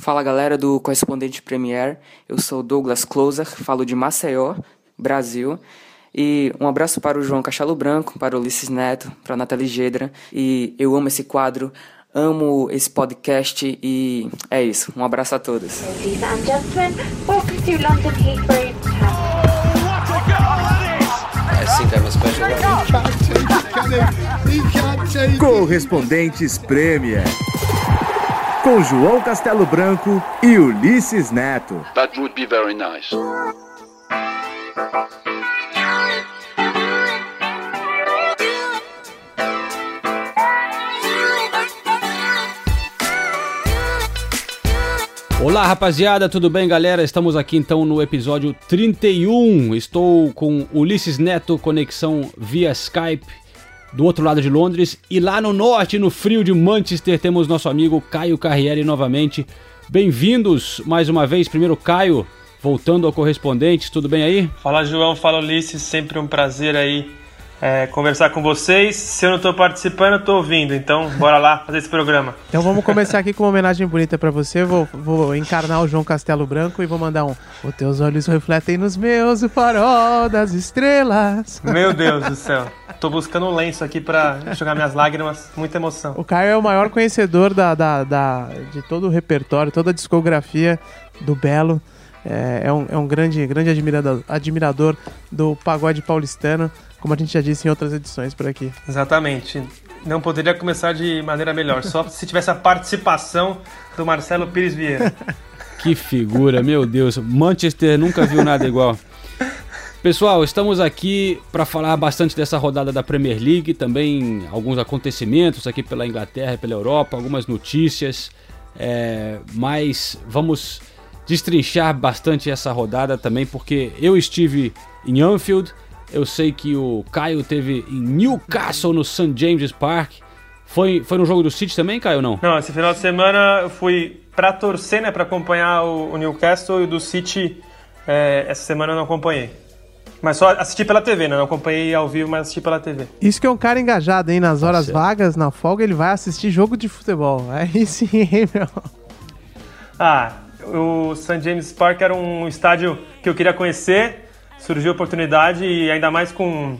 Fala galera do Correspondente Premier, eu sou Douglas Closer, falo de Maceió, Brasil. E um abraço para o João Cachalo Branco, para o Ulisses Neto, para a Nathalie Gedra. E eu amo esse quadro, amo esse podcast e é isso. Um abraço a todos. Ladies and gentlemen, welcome to London Correspondentes Premier. Com João Castelo Branco e Ulisses Neto. That would be very nice. Olá, rapaziada, tudo bem, galera? Estamos aqui então no episódio 31. Estou com Ulisses Neto, conexão via Skype do outro lado de Londres. E lá no norte, no frio de Manchester, temos nosso amigo Caio Carriere novamente. Bem-vindos mais uma vez. Primeiro, Caio, voltando ao correspondente, tudo bem aí? Fala, João. Fala, Ulisses. Sempre um prazer aí é, conversar com vocês. Se eu não estou participando, eu estou ouvindo. Então, bora lá fazer esse programa. Então vamos começar aqui com uma homenagem bonita para você. Vou, vou encarnar o João Castelo Branco e vou mandar um. Os teus olhos refletem nos meus o farol das estrelas. Meu Deus do céu. Tô buscando um lenço aqui para jogar minhas lágrimas. Muita emoção. O Caio é o maior conhecedor da, da, da- de todo o repertório, toda a discografia do Belo. É, é um, é um grande, grande admirador, admirador do pagode paulistano, como a gente já disse em outras edições por aqui. Exatamente. Não poderia começar de maneira melhor. Só se tivesse a participação do Marcelo Pires Vieira. Que figura, meu Deus. Manchester nunca viu nada igual. Pessoal, estamos aqui para falar bastante dessa rodada da Premier League, também alguns acontecimentos aqui pela Inglaterra e pela Europa, algumas notícias, é, mas vamos destrinchar bastante essa rodada também, porque eu estive em Anfield, eu sei que o Caio teve em Newcastle no St. James's Park. Foi, foi no jogo do City também, Caio, não? Não, esse final de semana eu fui pra torcer, né? Pra acompanhar o, o Newcastle e o do City. é, essa semana eu não acompanhei. Mas só assisti pela TV, né? Não acompanhei ao vivo, mas assisti pela TV. Isso que é um cara engajado, hein? Nas horas certo. vagas, na folga, ele vai assistir jogo de futebol. Aí sim, hein, meu? Ah, o St. James Park era um estádio que eu queria conhecer. Surgiu a oportunidade e ainda mais com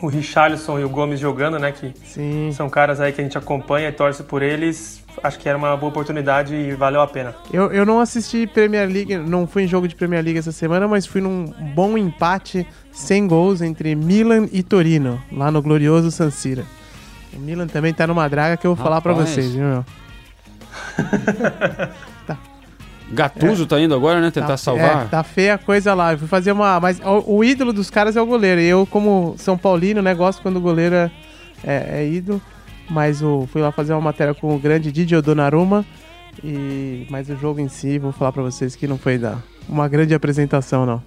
o Richarlison e o Gomes jogando, né? Que Sim. são caras aí que a gente acompanha e torce por eles. Acho que era uma boa oportunidade e valeu a pena. Eu, eu não assisti Premier League, não fui em jogo de Premier League essa semana, mas fui num bom empate sem gols entre Milan e Torino, lá no glorioso San Siro. O Milan também tá numa draga que eu vou falar pra Rapaz. vocês, viu, meu? Gattuso tá indo agora, né? Tentar Tá- salvar. É, tá feia a coisa lá. Eu fui fazer uma. Mas o, o ídolo dos caras é o goleiro. Eu, como São Paulino, né, gosto quando o goleiro é, é, é ídolo. Mas o, fui lá fazer uma matéria com o grande Didio Donnarumma. E, mas o jogo em si, vou falar pra vocês que não foi da, uma grande apresentação, não.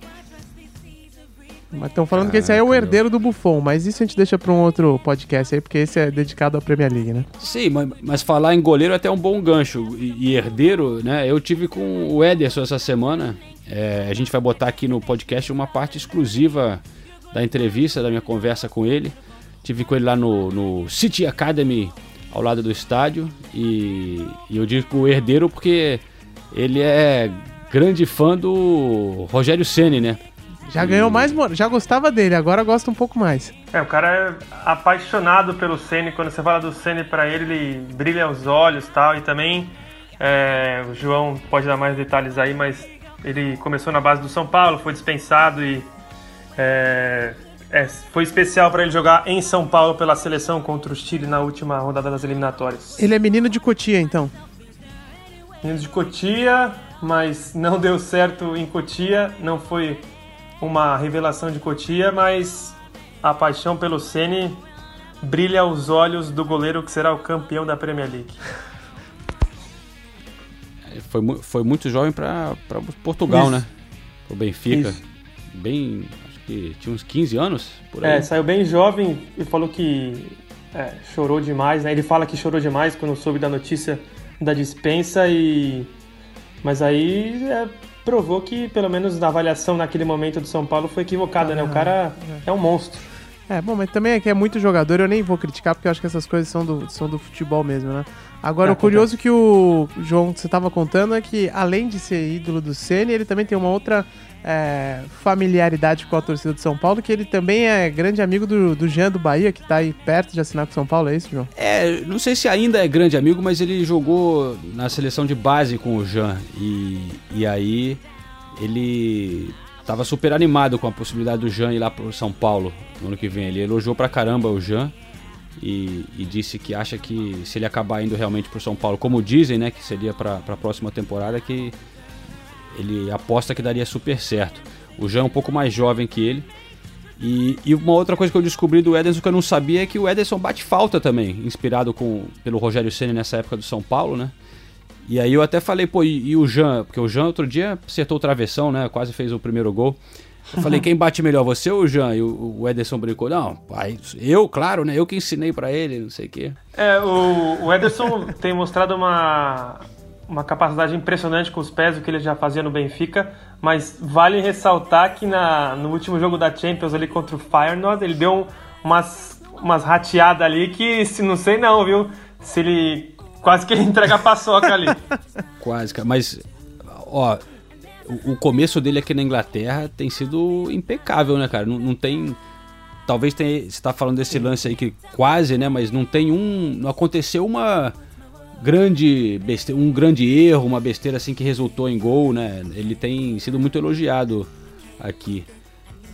Mas estão falando que esse aí é o Caraca, herdeiro do Buffon, mas isso a gente deixa pra um outro podcast aí, porque esse é dedicado à Premier League, né? Sim, mas, mas falar em goleiro é até um bom gancho. E, e herdeiro, né? Eu tive com o Ederson essa semana. É, a gente vai botar aqui no podcast uma parte exclusiva da entrevista, da minha conversa com ele. Tive com ele lá no, no City Academy, ao lado do estádio. E, e eu digo o herdeiro porque ele é grande fã do Rogério Ceni, né? Já ganhou mais, já gostava dele, agora gosta um pouco mais. É, o cara é apaixonado pelo Ceni. Quando você fala do Ceni pra ele, ele brilha os olhos e tal. E também, é, o João pode dar mais detalhes aí, mas ele começou na base do São Paulo, foi dispensado e é, é, foi especial pra ele jogar em São Paulo pela seleção contra o Chile na última rodada das eliminatórias. Ele é menino de Cotia, então. Menino de Cotia, mas não deu certo em Cotia, não foi uma revelação de Cotia, mas a paixão pelo Ceni brilha aos olhos do goleiro que será o campeão da Premier League. Foi, mu- foi muito jovem para Portugal, Isso. né? O Benfica. Isso. Bem. Acho que tinha uns 15 anos por aí. É, saiu bem jovem e falou que é, chorou demais, né? Ele fala que chorou demais quando soube da notícia da dispensa e... Mas aí é, provou que, pelo menos na avaliação naquele momento do São Paulo, foi equivocada, né? O cara é um monstro. É, bom, mas também é que é muito jogador, eu nem vou criticar, porque eu acho que essas coisas são do, são do futebol mesmo, né? Agora, É, o curioso que o João, você tava contando, é que além de ser ídolo do Ceni, ele também tem uma outra é, familiaridade com a torcida de São Paulo, que ele também é grande amigo do, do Jean do Bahia, que tá aí perto de assinar com São Paulo, é isso, João? É, não sei se ainda é grande amigo, mas ele jogou na seleção de base com o Jean. E, e aí ele tava super animado com a possibilidade do Jean ir lá pro São Paulo no ano que vem. Ele elogiou pra caramba o Jean e, e disse que acha que se ele acabar indo realmente pro São Paulo, como dizem, né, que seria pra, pra próxima temporada, que ele aposta que daria super certo. O Jean é um pouco mais jovem que ele. E, e uma outra coisa que eu descobri do Ederson que eu não sabia é que o Ederson bate falta também, inspirado com, pelo Rogério Ceni nessa época do São Paulo, né? E aí eu até falei, pô, e, e o Jean? Porque o Jean outro dia acertou o travessão, né? Quase fez o primeiro gol. Eu falei, quem bate melhor, você ou o Jean? E o, Ederson brincou, não, pai, eu, claro, né? Eu que ensinei pra ele, não sei o quê. É, o, o Ederson tem mostrado uma, uma capacidade impressionante com os pés, o que ele já fazia no Benfica, mas vale ressaltar que na, no último jogo da Champions ali contra o Feyenoord, ele deu umas, umas rateadas ali que se não sei não, viu? Se ele quase que ele entrega a paçoca ali. Quase, cara. Mas, ó, o, o começo dele aqui na Inglaterra tem sido impecável, né, cara? Não, não tem. Talvez tenha. Você tá falando desse lance aí que quase, né? Mas não tem um. Não aconteceu uma grande besteira, um grande erro, uma besteira assim que resultou em gol, né? Ele tem sido muito elogiado aqui.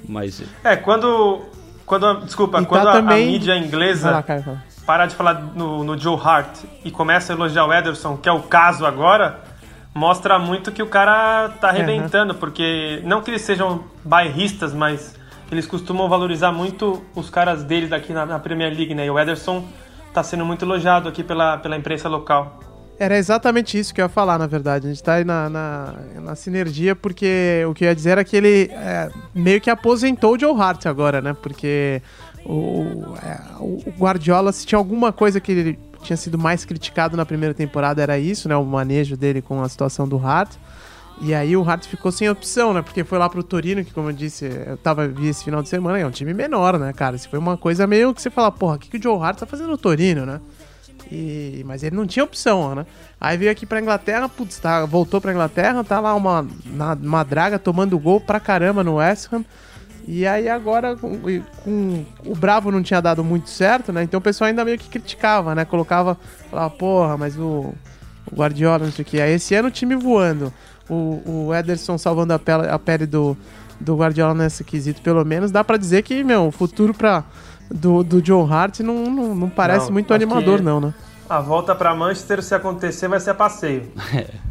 Mas É, quando. quando a- desculpa, E tá quando a- a, também- mídia Vai inglesa lá, Caio, fala. Parar de falar no, no Joe Hart e começa a elogiar o Ederson, que é o caso agora, mostra muito que o cara tá arrebentando, porque não que eles sejam bairristas, mas eles costumam valorizar muito os caras deles aqui na, na Premier League, né? E o Ederson tá sendo muito elogiado aqui pela, pela imprensa local. Era exatamente isso que eu ia falar, na verdade. A gente tá aí na, na, na sinergia, porque o que eu ia dizer era que ele é, meio que aposentou o Joe Hart agora, né? Porque o, é, o Guardiola, se tinha alguma coisa que ele tinha sido mais criticado na primeira temporada, era isso, né? O manejo dele com a situação do Hart. E aí o Hart ficou sem opção, né? Porque foi lá pro Torino, que como eu disse, eu tava vi esse final de semana, é um time menor, né, cara? Isso foi uma coisa meio que você fala, porra, o que, que o Joe Hart tá fazendo no Torino, né? E, mas ele não tinha opção, né? Aí veio aqui pra Inglaterra, putz, tá, voltou pra Inglaterra, tá lá uma, uma draga tomando gol pra caramba no West Ham. E aí agora com, com- o Bravo não tinha dado muito certo, né? Então o pessoal ainda meio que criticava, né? Colocava, falava, porra, mas o, o Guardiola, não sei o que. Aí esse ano o time voando, o, o Ederson salvando a pele, a pele do, do Guardiola nesse quesito, pelo menos, dá pra dizer que, meu, o futuro pra, do, do John Hart não, não, não parece Não, muito animador, que- não, né? A volta pra Manchester, se acontecer, vai ser a passeio.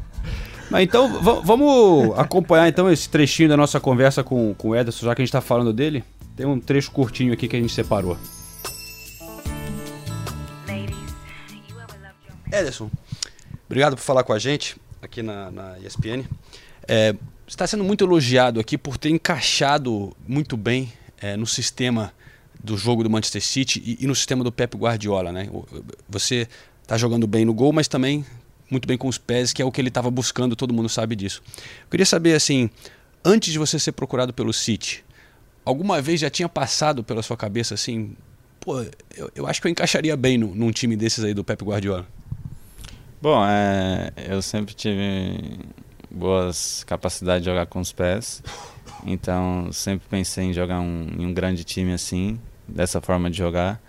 Então, va- vamos acompanhar então esse trechinho da nossa conversa com, com o Ederson, já que a gente tá falando dele. Tem um trecho curtinho aqui que a gente separou. Ederson, obrigado por falar com a gente aqui na, na ESPN. É, está sendo muito elogiado aqui por ter encaixado muito bem é, no sistema do jogo do Manchester City e, e no sistema do Pep Guardiola, né? Você está jogando bem no gol, mas também muito bem com os pés, que é o que ele estava buscando, todo mundo sabe disso. Eu queria saber, assim, antes de você ser procurado pelo City, alguma vez já tinha passado pela sua cabeça, assim, pô, eu, eu acho que eu encaixaria bem no- num time desses aí do Pep Guardiola? Bom, é, eu sempre tive boas capacidades de jogar com os pés, então sempre pensei em jogar um, em um grande time assim, dessa forma de jogar.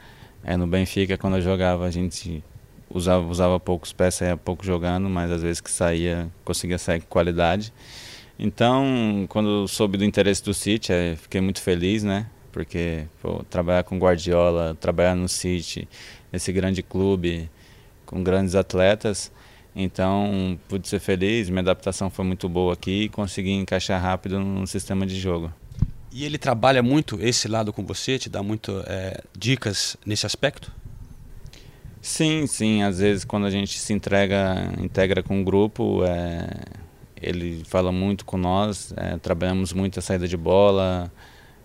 É, no Benfica, quando eu jogava, a gente usava, usava poucos pés, saía pouco jogando, mas às vezes que saía, conseguia sair com qualidade. Então, quando soube do interesse do City, eh, fiquei muito feliz, né? Porque pô, trabalhar com Guardiola, trabalhar no City, esse grande clube, com grandes atletas. Então, pude ser feliz, minha adaptação foi muito boa aqui e consegui encaixar rápido no sistema de jogo. E ele trabalha muito esse lado com você, te dá muito é, dicas nesse aspecto? Sim, sim, às vezes quando a gente se entrega, integra com o grupo, é, ele fala muito com nós, é, trabalhamos muito a saída de bola,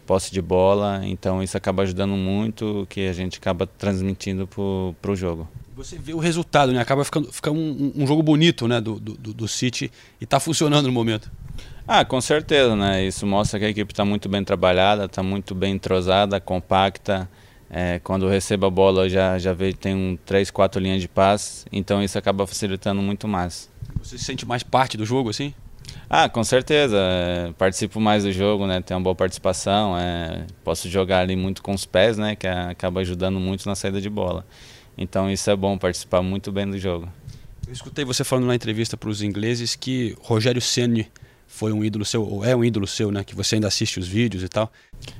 posse de bola, então isso acaba ajudando muito, que a gente acaba transmitindo para o jogo. Você vê o resultado, né? Acaba ficando, fica um, um jogo bonito, né, do, do, do City e tá funcionando no momento. Ah, com certeza, né? Isso mostra que a equipe está muito bem trabalhada, está muito bem entrosada, compacta. É, quando recebo a bola, eu já, já vejo tem um 3, 4 linhas de passe, então isso acaba facilitando muito mais. Você se sente mais parte do jogo, assim? Ah, com certeza. É, participo mais do jogo, né? Tenho uma boa participação. É, posso jogar ali muito com os pés, né? Que acaba ajudando muito na saída de bola. Então isso é bom, participar muito bem do jogo. Eu escutei você falando na entrevista para os ingleses que Rogério Ceni foi um ídolo seu, ou é um ídolo seu, né? Que você ainda assiste os vídeos e tal.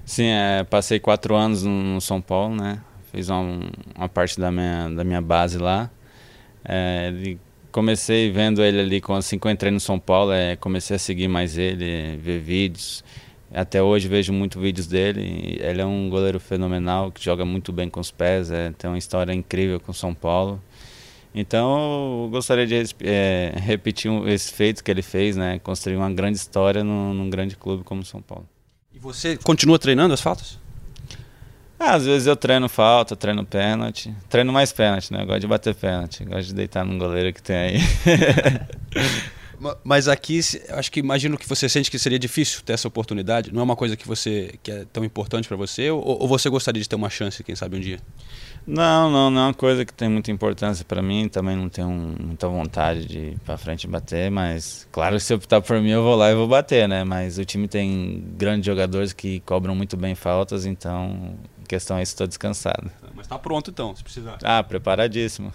Sim, é, passei quatro anos no, São Paulo, né? Fiz uma, uma, parte da minha, da minha base lá. É, comecei vendo ele ali, quando assim que eu entrei no São Paulo, é, comecei a seguir mais ele, ver vídeos. Até hoje vejo muito vídeos dele. Ele é um goleiro fenomenal, que joga muito bem com os pés, é, tem uma história incrível com o São Paulo. Então, eu gostaria de é, repetir esse feito que ele fez, né? Construir uma grande história num, num grande clube como São Paulo. E você continua treinando as faltas? Ah, às vezes eu treino falta, treino pênalti. Treino mais pênalti, né? Eu gosto de bater pênalti. Gosto de deitar num goleiro que tem aí. Mas aqui, acho que imagino que você sente que seria difícil ter essa oportunidade. Não é uma coisa que você que é tão importante para você ou, ou, você gostaria de ter uma chance, quem sabe um dia? Não, não, não é uma coisa que tem muita importância para mim. Também não tenho muita vontade de ir para frente e bater, mas claro, se optar por mim, eu vou lá e vou bater, né? Mas o time tem grandes jogadores que cobram muito bem faltas, então a questão é isso, estou descansado. Mas está pronto então, se precisar. Ah, preparadíssimo.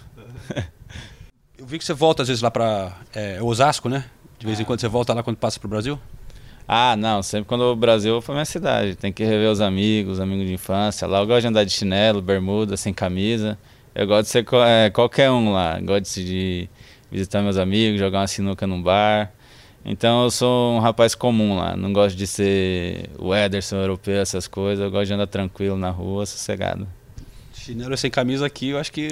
Eu vi que você volta às vezes lá para é, Osasco, né? De vez em quando você volta lá quando passa para o Brasil? Ah, não, sempre quando o Brasil foi minha cidade. Tem que rever os amigos, amigos de infância. Lá eu gosto de andar de chinelo, bermuda, sem camisa. Eu gosto de ser é, qualquer um lá. Gosto de visitar meus amigos, jogar uma sinuca num bar. Então eu sou um rapaz comum lá. Não gosto de ser o Ederson europeu, essas coisas. Eu gosto de andar tranquilo na rua, sossegado. Chinelo sem camisa aqui, eu acho que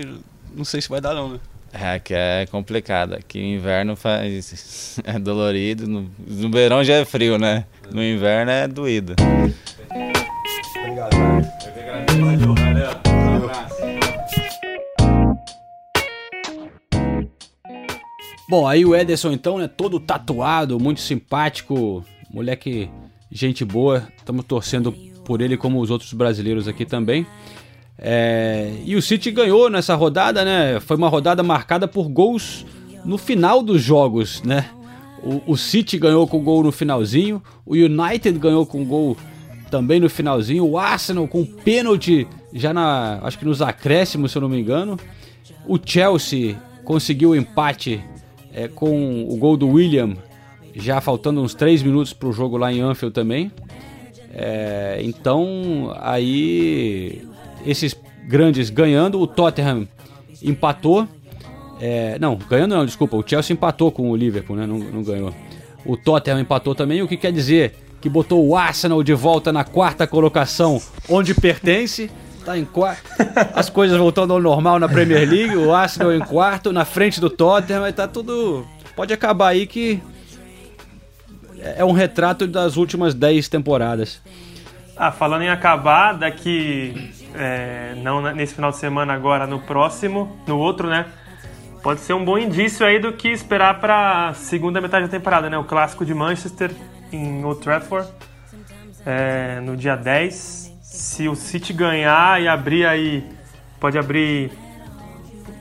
não sei se vai dar não, né? É, que é complicado. Aqui o inverno faz. é dolorido. No, no verão já é frio, né? No inverno é doído. Obrigado. Bom, aí o Ederson então, né, todo tatuado, muito simpático, moleque, gente boa. Estamos torcendo por ele como os outros brasileiros aqui também. É, e o City ganhou nessa rodada, né? Foi uma rodada marcada por gols no final dos jogos, né? O, o City ganhou com gol no finalzinho, o United ganhou com gol também no finalzinho, o Arsenal com pênalti já na, acho que nos acréscimos, se eu não me engano. O Chelsea conseguiu o empate é, com o gol do William, já faltando uns 3 minutos para o jogo lá em Anfield também. É, então aí esses grandes ganhando, o Tottenham empatou. É, não, ganhando não, desculpa, o Chelsea empatou com o Liverpool, né? Não, não ganhou. O Tottenham empatou também, o que quer dizer que botou o Arsenal de volta na quarta colocação, onde pertence. Tá em quarto. As coisas voltando ao normal na Premier League, o Arsenal em quarto, na frente do Tottenham, mas tá tudo. Pode acabar aí que é um retrato das últimas 10 temporadas. Ah, falando em acabar, daqui é, não nesse final de semana agora, no próximo, no outro, né? Pode ser um bom indício aí do que esperar para a segunda metade da temporada, né? O clássico de Manchester em Old Trafford, é, no dia 10. Se o City ganhar e abrir aí, pode abrir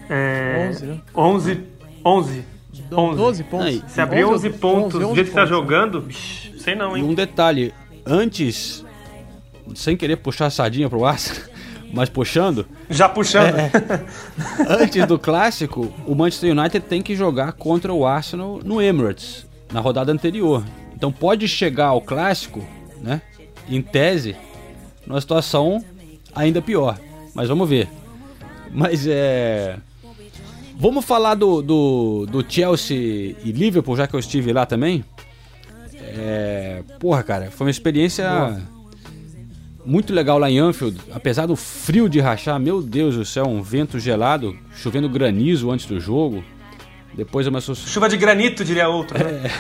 é, 11, né? 11, 11, 11. 12 pontos. Se abrir 11, 11 pontos 11, 11 do jeito que tá jogando, bicho, sei não, hein? E um detalhe, antes, sem querer puxar a sardinha pro Arsenal, mas puxando. Já puxando. É, antes do clássico, o Manchester United tem que jogar contra o Arsenal no Emirates, na rodada anterior. Então pode chegar ao clássico, né? Em tese, numa situação ainda pior. Mas vamos ver. Mas é. Vamos falar do, do, do Chelsea e Liverpool, já que eu estive lá também. É, porra, cara, foi uma experiência. Boa muito legal lá em Anfield, apesar do frio de rachar, meu Deus do céu, um vento gelado, chovendo granizo antes do jogo. Depois começou. Chuva de granito, diria outro. Né?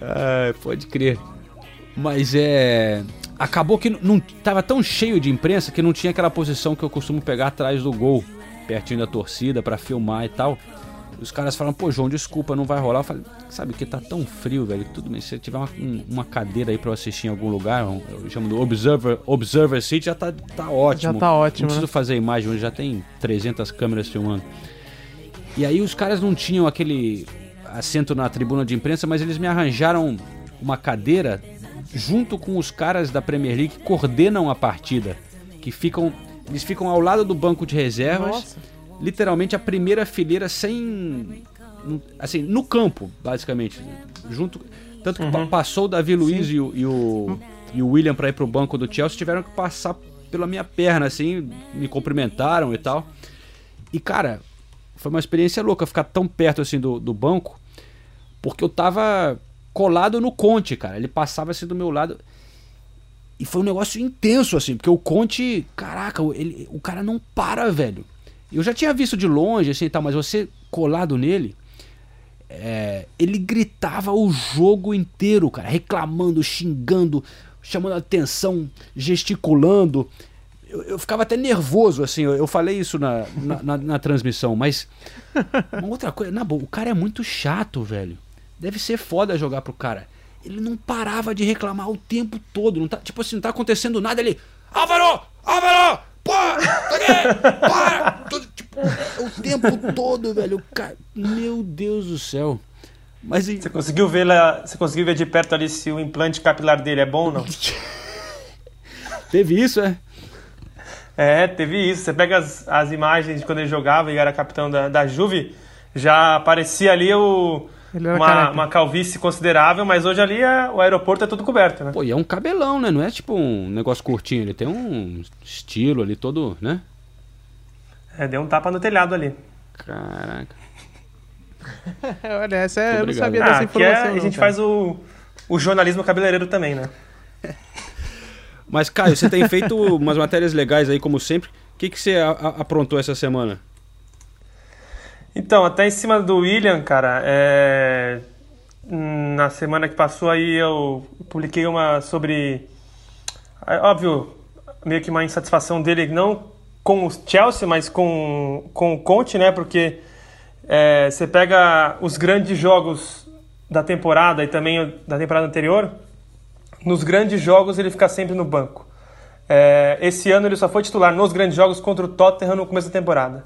É... pode crer. Mas é. Acabou que não tava tão cheio de imprensa que não tinha aquela posição que eu costumo pegar atrás do gol, pertinho da torcida, para filmar e tal. Os caras falam, pô, João, desculpa, não vai rolar. Eu falei, sabe que tá tão frio, velho. Tudo bem, se tiver uma, um- uma cadeira aí pra eu assistir em algum lugar, eu chamo do Observer, Observer Seat, já tá, tá ótimo. Já tá ótimo, Não preciso né? fazer imagem, hoje já tem 300 câmeras filmando. E aí os caras não tinham aquele assento na tribuna de imprensa, mas eles me arranjaram uma cadeira junto com os caras da Premier League que coordenam a partida, que ficam eles ficam ao lado do banco de reservas, Nossa. Literalmente a primeira fileira sem assim, no campo, basicamente, junto tanto que pa- passou o Davi Luiz e o, e o e o William para ir pro banco do Chelsea tiveram que passar pela minha perna assim, me cumprimentaram e tal. E cara, foi uma experiência louca ficar tão perto assim do, do banco, porque eu tava colado no Conte, cara. Ele passava assim do meu lado. E foi um negócio intenso, assim, porque o Conte, caraca, ele, o cara não para, velho. Eu já tinha visto de longe, assim e tal, mas você colado nele, é, ele gritava o jogo inteiro, cara, reclamando, xingando, chamando a atenção, gesticulando. Eu, eu ficava até nervoso, assim, eu, eu falei isso na, na, na- na transmissão, mas uma outra coisa, na boa, o cara é muito chato, velho. Deve ser foda jogar pro cara. Ele não parava de reclamar o tempo todo, não tá, tipo assim, não tá acontecendo nada, ele, Álvaro, Álvaro, para, tudo, tipo, o tempo todo, velho, o cara, meu Deus do céu. Mas e- Você conseguiu ver lá, você conseguiu ver de perto ali se o implante capilar dele é bom ou não? teve isso, é? É, teve isso. Você pega as, as imagens de quando ele jogava e era capitão da, da Juve, já aparecia ali o, uma, uma calvície considerável, mas hoje ali é- o aeroporto é tudo coberto, né? Pô, e é um cabelão, né? Não é tipo um negócio curtinho, ele tem um estilo ali todo, né? É, deu um tapa no telhado ali. Caraca. Olha, essa é, eu não sabia Ah, dessa aqui informação. é, a não, gente cara. faz o, o jornalismo cabeleireiro também, né? Mas, Caio, você tem feito umas matérias legais aí, como sempre. O que, que você a- a- aprontou essa semana? Então, até em cima do William, cara, é, na semana que passou aí eu publiquei uma sobre, é, óbvio, meio que uma insatisfação dele, não com o Chelsea, mas com, com o Conte, né? Porque é, você pega os grandes jogos da temporada e também da temporada anterior, nos grandes jogos ele fica sempre no banco. É, esse ano ele só foi titular nos grandes jogos contra o Tottenham no começo da temporada.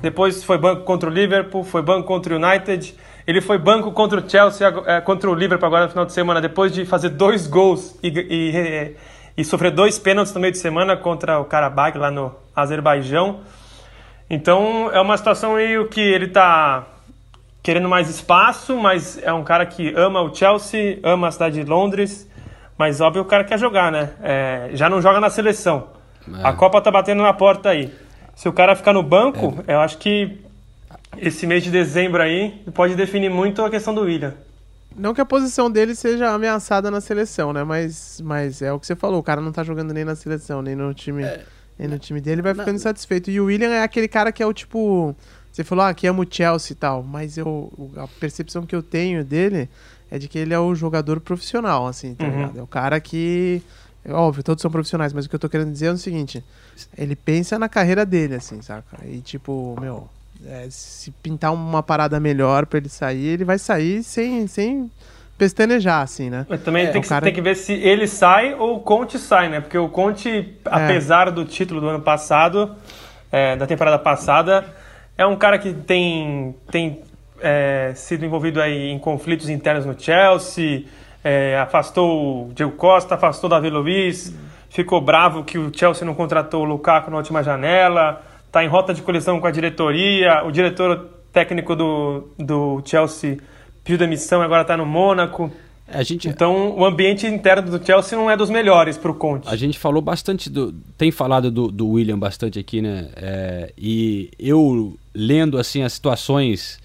Depois foi banco contra o Liverpool, foi banco contra o United. Ele foi banco contra o Chelsea, é, contra o Liverpool agora no final de semana, depois de fazer dois gols e, e, e- sofrer dois pênaltis no meio de semana contra o Karabakh lá no Azerbaijão. Então é uma situação meio que ele tá querendo mais espaço, mas é um cara que ama o Chelsea, ama a cidade de Londres, mas óbvio o cara quer jogar, né? É, já não joga na seleção. A Copa tá batendo na porta aí. Se o cara ficar no banco, eu acho que esse mês de dezembro aí pode definir muito a questão do William. Não que a posição dele seja ameaçada na seleção, né? Mas, mas é o que você falou, o cara não tá jogando nem na seleção, nem no time, nem no time dele, vai ficando insatisfeito. E o William é aquele cara que é o tipo. Você falou, ah, que ama o Chelsea e tal, mas eu, a percepção que eu tenho dele é de que ele é o jogador profissional, assim, tá Uhum. ligado? É o cara que. É Óbvio, todos são profissionais, mas o que eu tô querendo dizer é o seguinte: ele pensa na carreira dele, assim, saca? E tipo, meu, é, se pintar uma parada melhor pra ele sair, ele vai sair sem, sem pestanejar, assim, né? Mas também É, tem, que, cara- tem que ver se ele sai ou o Conte sai, né? Porque o Conte, apesar do título do ano passado, é, da temporada passada, é um cara que tem, tem é, sido envolvido aí em conflitos internos no Chelsea, é, afastou o Diego Costa, afastou o Davi Luiz, ficou bravo que o Chelsea não contratou o Lukaku na última janela, está em rota de colisão com a diretoria, o diretor técnico do, do Chelsea pediu demissão e agora está no Mônaco. Gente, Então, o ambiente interno do Chelsea não é dos melhores para o Conte. A gente falou bastante do. Tem falado do, do William bastante aqui, né? É, e eu lendo assim as situações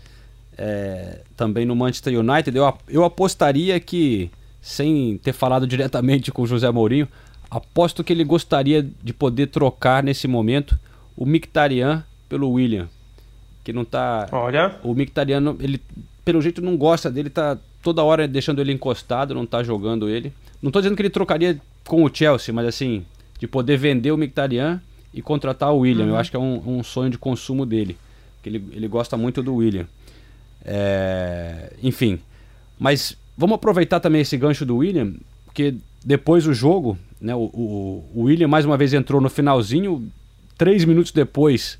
é, também no Manchester United, eu, eu apostaria que, sem ter falado diretamente com o José Mourinho, aposto que ele gostaria de poder trocar nesse momento o Mictarian pelo William. Que não tá. Olha, O Mictariano, ele pelo jeito não gosta dele, tá toda hora deixando ele encostado, não tá jogando ele. Não tô dizendo que ele trocaria com o Chelsea, mas assim, de poder vender o Mictarian e contratar o William. Eu acho que é um, um sonho de consumo dele. Que ele, ele gosta muito do William. É, enfim, mas vamos aproveitar também esse gancho do William, porque depois do jogo, né, o, o, William mais uma vez entrou no finalzinho, três minutos depois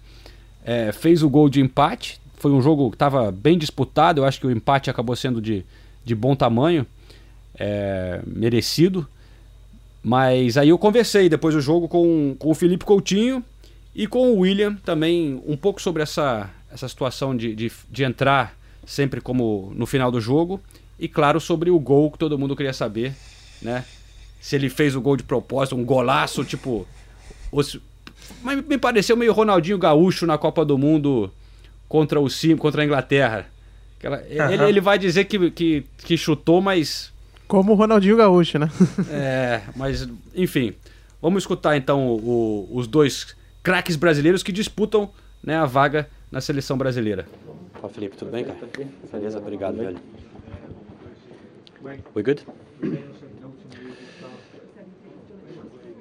é, fez o gol de empate. Foi um jogo que estava bem disputado, eu acho que o empate acabou sendo de, de bom tamanho, é, merecido. Mas aí eu conversei depois do jogo com, com o Felipe Coutinho e com o William também um pouco sobre essa, essa situação de, de, de entrar sempre como no final do jogo. E claro, sobre o gol que todo mundo queria saber, né? Se ele fez o gol de propósito, um golaço, tipo. Os... Mas me pareceu meio Ronaldinho Gaúcho na Copa do Mundo contra o Sim, contra a Inglaterra. Ele, ele vai dizer que, que, que chutou, mas. Como o Ronaldinho Gaúcho, né? é, mas, enfim. Vamos escutar então o, os dois craques brasileiros que disputam né, a vaga na seleção brasileira. Fala, Felipe, tudo bem, cara? Beleza, obrigado, velho. We good?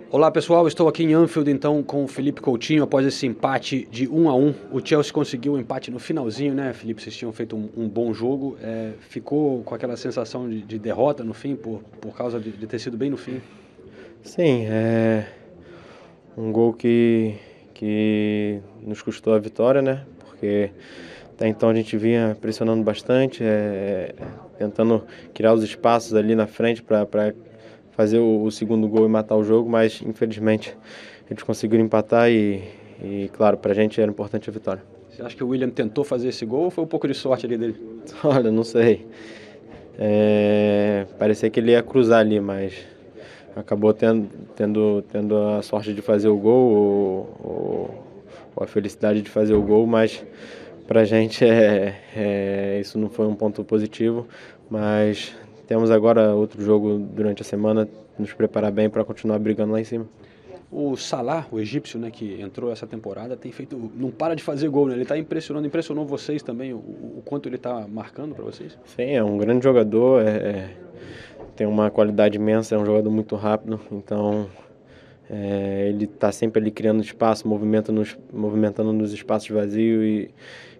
Olá pessoal, estou aqui em Anfield então com o Felipe Coutinho após esse empate de 1 a 1 O Chelsea conseguiu o um empate no finalzinho, né, Felipe? Vocês tinham feito um, um bom jogo. É, ficou com aquela sensação de, de, derrota no fim, por, por causa de, de, ter sido bem no fim? Sim, é um gol que, que nos custou a vitória, né? Porque então a gente vinha pressionando bastante, é, tentando criar os espaços ali na frente para fazer o, o, segundo gol e matar o jogo, mas infelizmente eles conseguiram empatar e, e claro, para a gente era importante a vitória. Você acha que o William tentou fazer esse gol ou foi um pouco de sorte ali dele? Olha, não sei. É, parecia que ele ia cruzar ali, mas acabou tendo, tendo, tendo a sorte de fazer o gol ou, ou, ou a felicidade de fazer o gol, mas para a gente é, é, isso não foi um ponto positivo, mas temos agora outro jogo durante a semana, nos preparar bem para continuar brigando lá em cima. O Salah, o egípcio, né, que entrou essa temporada, tem feito, não para de fazer gol, né? Ele está impressionando, impressionou vocês também o, o quanto ele está marcando para vocês? Sim, é um grande jogador, é, é, tem uma qualidade imensa, é um jogador muito rápido, então é, ele está sempre ali criando espaço, movimentando nos, movimentando nos espaços vazios e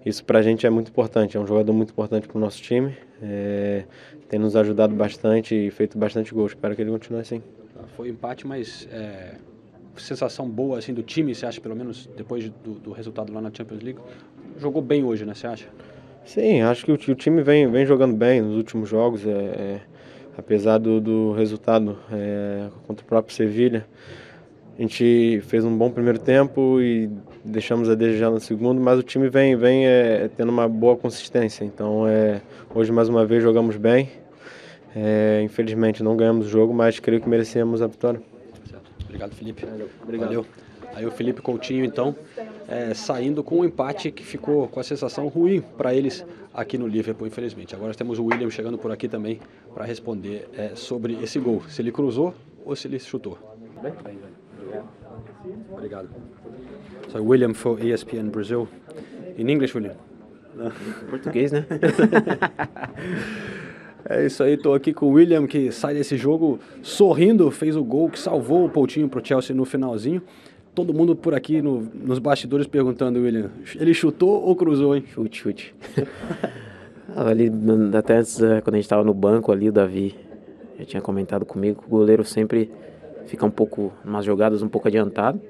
isso para a gente é muito importante. É um jogador muito importante para o nosso time. É, tem nos ajudado bastante e feito bastante gols. Espero que ele continue assim. Foi empate, mas é, sensação boa assim do time, você acha, pelo menos depois do, do, resultado lá na Champions League? Jogou bem hoje, né? Você acha? Sim, acho que o, o time vem, vem jogando bem nos últimos jogos. É, é apesar do, do resultado é, contra o próprio Sevilha. A gente fez um bom primeiro tempo e deixamos a desejar no segundo, mas o time vem, vem é, tendo uma boa consistência. Então, é, hoje mais uma vez jogamos bem. É, infelizmente não ganhamos o jogo, mas creio que merecemos a vitória. Obrigado, Felipe. Obrigado. Valeu. Aí o Felipe Coutinho, então, é, saindo com um empate que ficou com a sensação ruim para eles aqui no Liverpool, infelizmente. Agora temos o William chegando por aqui também para responder é, sobre esse gol, se ele cruzou ou se ele chutou. Bem, Obrigado. So, William for ESPN Brazil. In English, William? Português, né? é isso aí, tô aqui com o William que sai desse jogo sorrindo, fez o gol que salvou o Poutinho pro Chelsea no finalzinho. Todo mundo por aqui no, nos bastidores perguntando, William, ele chutou ou cruzou, hein? Chute, chute. ali, até antes, eh, quando a gente estava no banco ali, o Davi já tinha comentado comigo que o goleiro sempre fica um pouco, umas jogadas um pouco adiantado.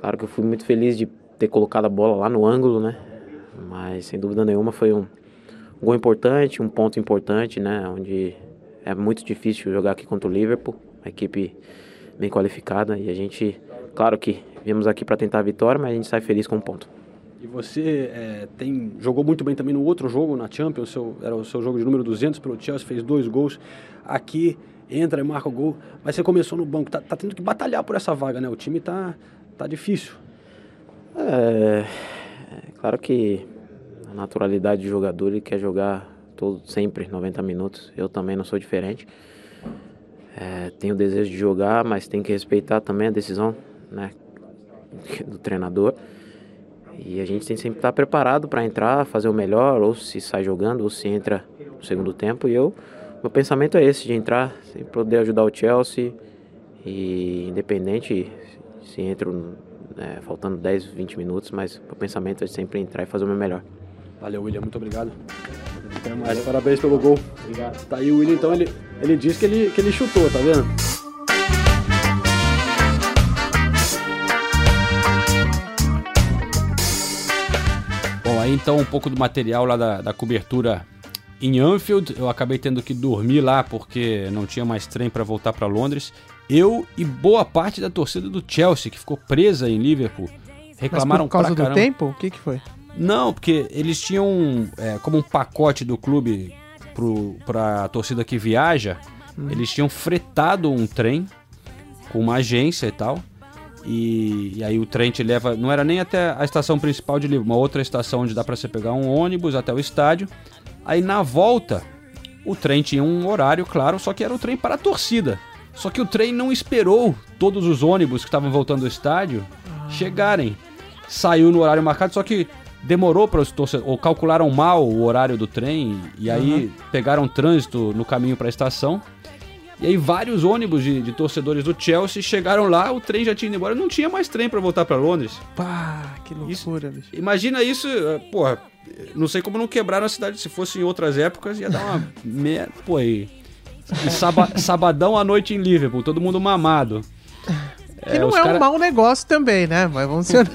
Claro que eu fui muito feliz de ter colocado a bola lá no ângulo, né? Mas sem dúvida nenhuma foi um, um gol importante, um ponto importante, né? Onde é muito difícil jogar aqui contra o Liverpool, uma equipe bem qualificada e a gente, claro que viemos aqui para tentar a vitória, mas a gente sai feliz com um ponto. E você é, tem jogou muito bem também no outro jogo na Champions, seu, era o seu jogo de número 200 pelo Chelsea, fez dois gols. Aqui entra e marca o gol, mas você começou no banco, tá, tá tendo que batalhar por essa vaga, né? O time tá, tá difícil. É, é claro que a naturalidade do jogador, ele quer jogar todo, sempre 90 minutos. Eu também não sou diferente. É, tenho o desejo de jogar, mas tem que respeitar também a decisão né, do treinador. E a gente tem sempre que estar preparado para entrar, fazer o melhor, ou se sai jogando, ou se entra no segundo tempo. E eu meu pensamento é esse, de entrar, sem poder ajudar o Chelsea e independente se entro é, faltando 10, 20 minutos, mas o pensamento é sempre entrar e fazer o meu melhor. Valeu, William, muito obrigado. Mas parabéns pelo gol. Obrigado. Tá aí o William, então ele, ele disse que ele, que ele chutou, tá vendo? Bom, aí então um pouco do material lá da, da cobertura em Anfield. Eu acabei tendo que dormir lá porque não tinha mais trem para voltar para Londres. Eu e boa parte da torcida do Chelsea, que ficou presa em Liverpool, reclamaram Mas por causa do caramba. tempo? O que que foi? Não, porque eles tinham é, como um pacote do clube pro, pra torcida que viaja, eles tinham fretado um trem com uma agência e tal. E, e aí o trem te leva, não era nem até a estação principal de Liverpool, uma outra estação onde dá pra você pegar um ônibus até o estádio. Aí na volta, o trem tinha um horário, claro, só que era o trem para a torcida. Só que o trem não esperou todos os ônibus que estavam voltando do estádio chegarem. Saiu no horário marcado, só que demorou para os torcedores, ou calcularam mal o horário do trem, e aí pegaram trânsito no caminho para a estação. E aí vários ônibus de, de torcedores do Chelsea chegaram lá, o trem já tinha ido embora, não tinha mais trem para voltar para Londres. Pá, que loucura, bicho. Imagina isso, eh, porra, não sei como não quebraram a cidade, se fosse em outras épocas ia dar uma merda, pô, e, e saba- sabadão à noite em Liverpool, todo mundo mamado. Que não os é cara- um mau negócio também, né? Mas vamos ser.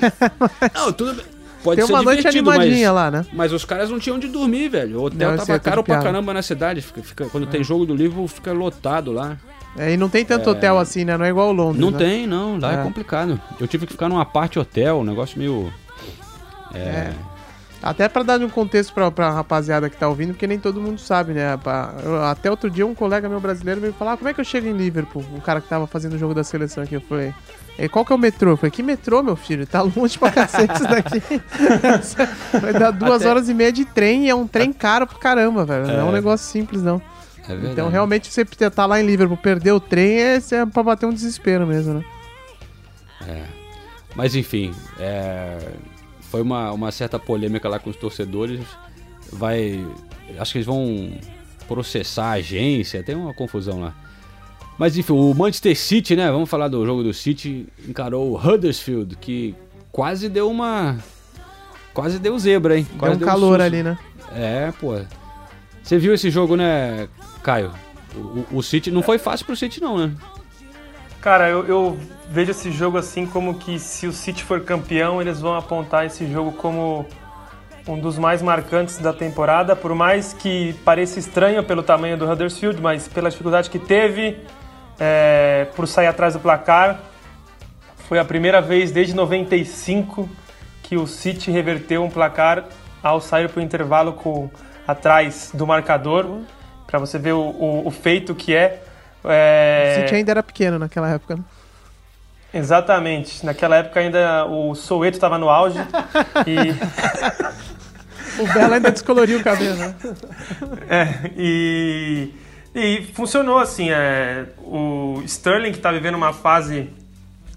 Não, tudo bem. Pode Tem ser uma noite animadinha mas, lá, né? Mas os caras não tinham onde dormir, velho. O hotel Não, tava é caro pra piada. caramba na cidade. Fica, fica- quando tem jogo do Liverpool, fica lotado lá. É, e não tem tanto hotel assim, né? Não é igual o Londres. Não né? tem, não. Lá é. É. complicado. Eu tive que ficar numa parte hotel, um negócio meio. É. Até pra dar um contexto pra, pra rapaziada que tá ouvindo, porque nem todo mundo sabe, né? Eu- até outro dia um colega meu brasileiro veio falar, ah, como é que eu chego em Liverpool? Um cara que tava fazendo o jogo da seleção aqui, eu falei... "E qual que é o metrô? Eu falei, que metrô, meu filho? Tá longe pra cacete isso daqui. Vai dar duas Até- horas e meia de trem e é um trem caro pra caramba, velho. Não é um É. negócio simples, não. É. Então, realmente, você tá lá em Liverpool, perder o trem, é, é pra bater um desespero mesmo, né? É. Mas enfim, é, foi uma, uma certa polêmica lá com os torcedores. Vai. Acho que eles vão processar a agência, tem uma confusão lá. Mas enfim, o Manchester City, né? Vamos falar do jogo do City. Encarou o Huddersfield, que quase deu uma. Quase deu zebra, hein? Deu Quase um calor susto. ali, né? É, pô. Você viu esse jogo, né, Caio? O, o- o City não foi fácil pro City, não, né? Cara, eu, eu vejo esse jogo assim como que se o City for campeão, eles vão apontar esse jogo como um dos mais marcantes da temporada, por mais que pareça estranho pelo tamanho do Huddersfield, mas pela dificuldade que teve, é, por sair atrás do placar. Foi a primeira vez desde 95 que o City reverteu um placar ao sair para o intervalo com, atrás do marcador, para você ver o, o- o feito que é. É, O City ainda era pequeno naquela época, né? Exatamente. Naquela época ainda o Soueto estava no auge e, O Belo ainda descoloriu o cabelo, né? é, e, e funcionou assim. É, o Sterling que está vivendo uma fase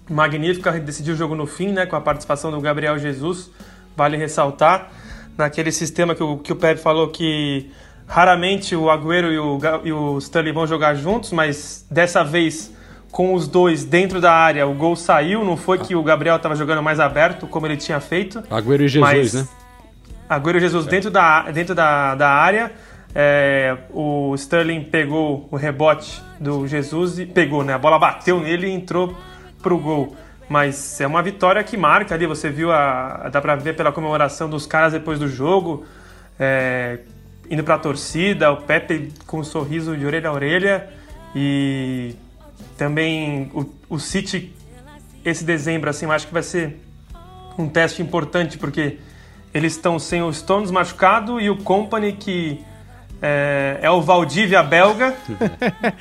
magnífica decidiu o jogo no fim, né, com a participação do Gabriel Jesus. Vale ressaltar naquele sistema que o, que o Pepe falou que raramente o Agüero e o, e o Sterling vão jogar juntos, mas dessa vez com os dois dentro da área o gol saiu. Não foi que o Gabriel estava jogando mais aberto como ele tinha feito. Agüero e Jesus, Mas- né? Agüero e Jesus dentro da, dentro da, da área. É, o Sterling pegou o rebote do Jesus e pegou, né? A bola bateu nele e entrou pro gol. Mas é uma vitória que marca ali. Você viu a. dá pra ver pela comemoração dos caras depois do jogo. é, indo pra torcida, o Pepe com um sorriso de orelha a orelha. E também o, o City, esse dezembro, assim, eu acho que vai ser um teste importante, porque eles estão sem o Stones machucado e o Company, que é, é o Valdívia belga,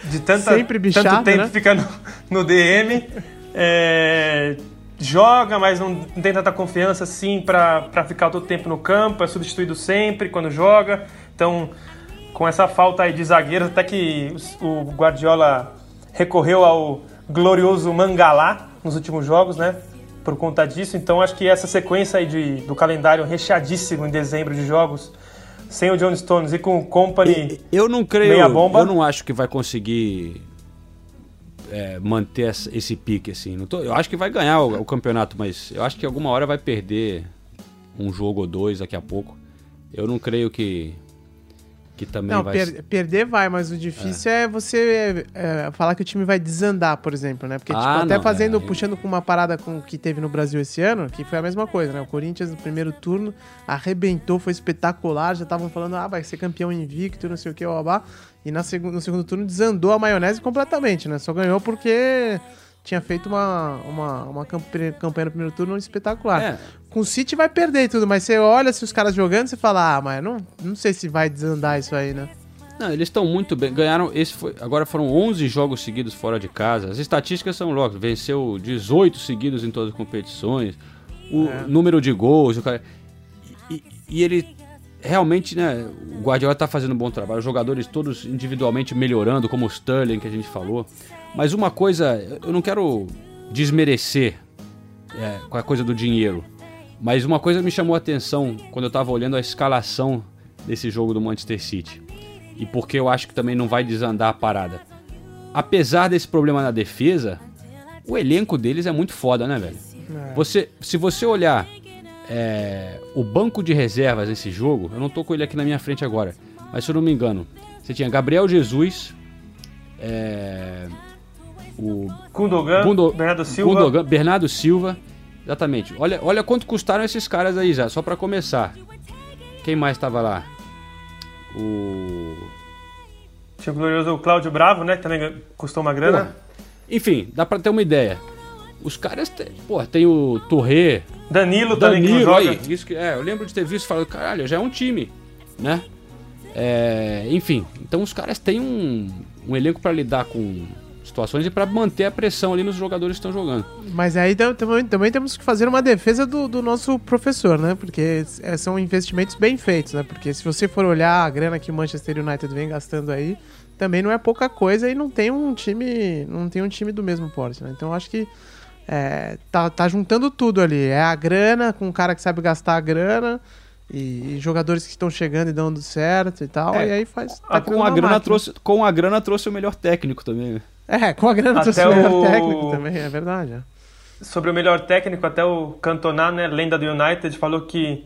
de tanta, bichado, tanto tempo né? fica no, no DM. é, joga, mas não tem tanta confiança assim para ficar todo tempo no campo, é substituído sempre quando joga. Então, com essa falta aí de zagueiros, até que o Guardiola recorreu ao glorioso Mangalá nos últimos jogos, né? Por conta disso. Então, acho que essa sequência aí de, do calendário recheadíssimo em dezembro de jogos, sem o John Stones e com o Company Eu não creio, meia bomba. eu não acho que vai conseguir é, manter esse pique assim. Não tô- eu acho que vai ganhar o, o campeonato, mas eu acho que alguma hora vai perder um jogo ou dois daqui a pouco. Eu não creio que que também Não, vai per- perder vai, mas o difícil é, você é, falar que o time vai desandar, por exemplo, né? Porque, tipo, Ah, até não, fazendo, é. puxando com uma parada com que teve no Brasil esse ano, que foi a mesma coisa, né? O Corinthians no primeiro turno arrebentou, foi espetacular, já estavam falando, ah, vai ser campeão invicto, não sei o que, babá. E na segu no segundo turno desandou a maionese completamente, né? Só ganhou porque tinha feito uma, uma, uma campanha no primeiro turno espetacular. É. Com o City vai perder e tudo, mas você olha se os caras jogando, você fala, ah, mas não, não sei se vai desandar isso aí, né? Não, eles estão muito bem. Ganharam. Esse foi, agora foram 11 jogos seguidos fora de casa. As estatísticas são loucas. Venceu 18 seguidos em todas as competições. O É. número de gols. O cara, e, e ele realmente, né? O Guardiola tá fazendo um bom trabalho. Os jogadores todos individualmente melhorando, como o Sterling que a gente falou. Mas uma coisa, eu não quero desmerecer é, com a coisa do dinheiro. Mas uma coisa me chamou a atenção quando eu tava olhando a escalação desse jogo do Manchester City. E porque eu acho que também não vai desandar a parada. Apesar desse problema na defesa, o elenco deles é muito foda, né, velho? Você, se você olhar é, o banco de reservas nesse jogo, eu não tô com ele aqui na minha frente agora, mas se eu não me engano, você tinha Gabriel Jesus, é, o Gundogan, Gundo- Bernardo Silva. Gundogan, Bernardo Silva, exatamente. Olha, olha quanto custaram esses caras aí já, só pra começar. Quem mais tava lá? O Tinha o glorioso Cláudio Bravo, né? Que também custou uma grana. Porra. Enfim, dá pra ter uma ideia. Os caras, tem, pô, tem o Torre, Danilo, também que Danilo, joga. aí, isso que, é, eu lembro de ter visto e falado, caralho, já é um time, né? É, enfim, então os caras têm um, um elenco pra lidar com situações e pra manter a pressão ali nos jogadores que estão jogando. Mas aí tam- também, também temos que fazer uma defesa do, do nosso professor, né? Porque é, são investimentos bem feitos, né? Porque se você for olhar a grana que o Manchester United vem gastando aí, também não é pouca coisa e não tem um time, não tem um time do mesmo porte, né? Então eu acho que é, tá, tá juntando tudo ali. É a grana com um cara que sabe gastar a grana e, e jogadores que estão chegando e dando certo e tal. É, e aí faz. tá com, a grana máquina. trouxe, com a grana trouxe o melhor técnico também, né? É, com a grana Até o melhor o- técnico também, é verdade. é. Sobre o melhor técnico, até o Cantona, né, lenda do United, falou que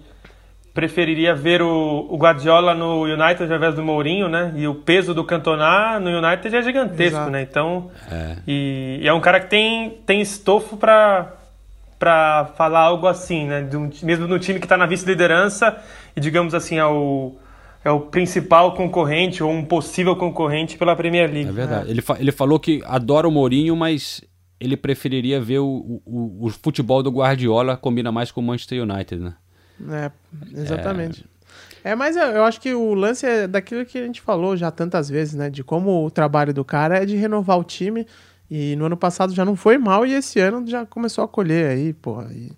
preferiria ver o, o Guardiola no United ao invés do Mourinho, né? E o peso do Cantona no United é gigantesco, Exato. né? Então, É. e, e é um cara que tem, tem estofo para para falar algo assim, né? De um mesmo no time que está na vice-liderança e, digamos assim, é o, é o principal concorrente ou um possível concorrente pela Premier League. É verdade. Ele, fa- ele falou que adora o Mourinho, mas ele preferiria ver o, o, o futebol do Guardiola combina mais com o Manchester United, né? É, exatamente. É, mas eu, eu acho que o lance é daquilo que a gente falou já tantas vezes, né? De como o trabalho do cara é de renovar o time. E no ano passado já não foi mal e esse ano já começou a colher aí, porra. E,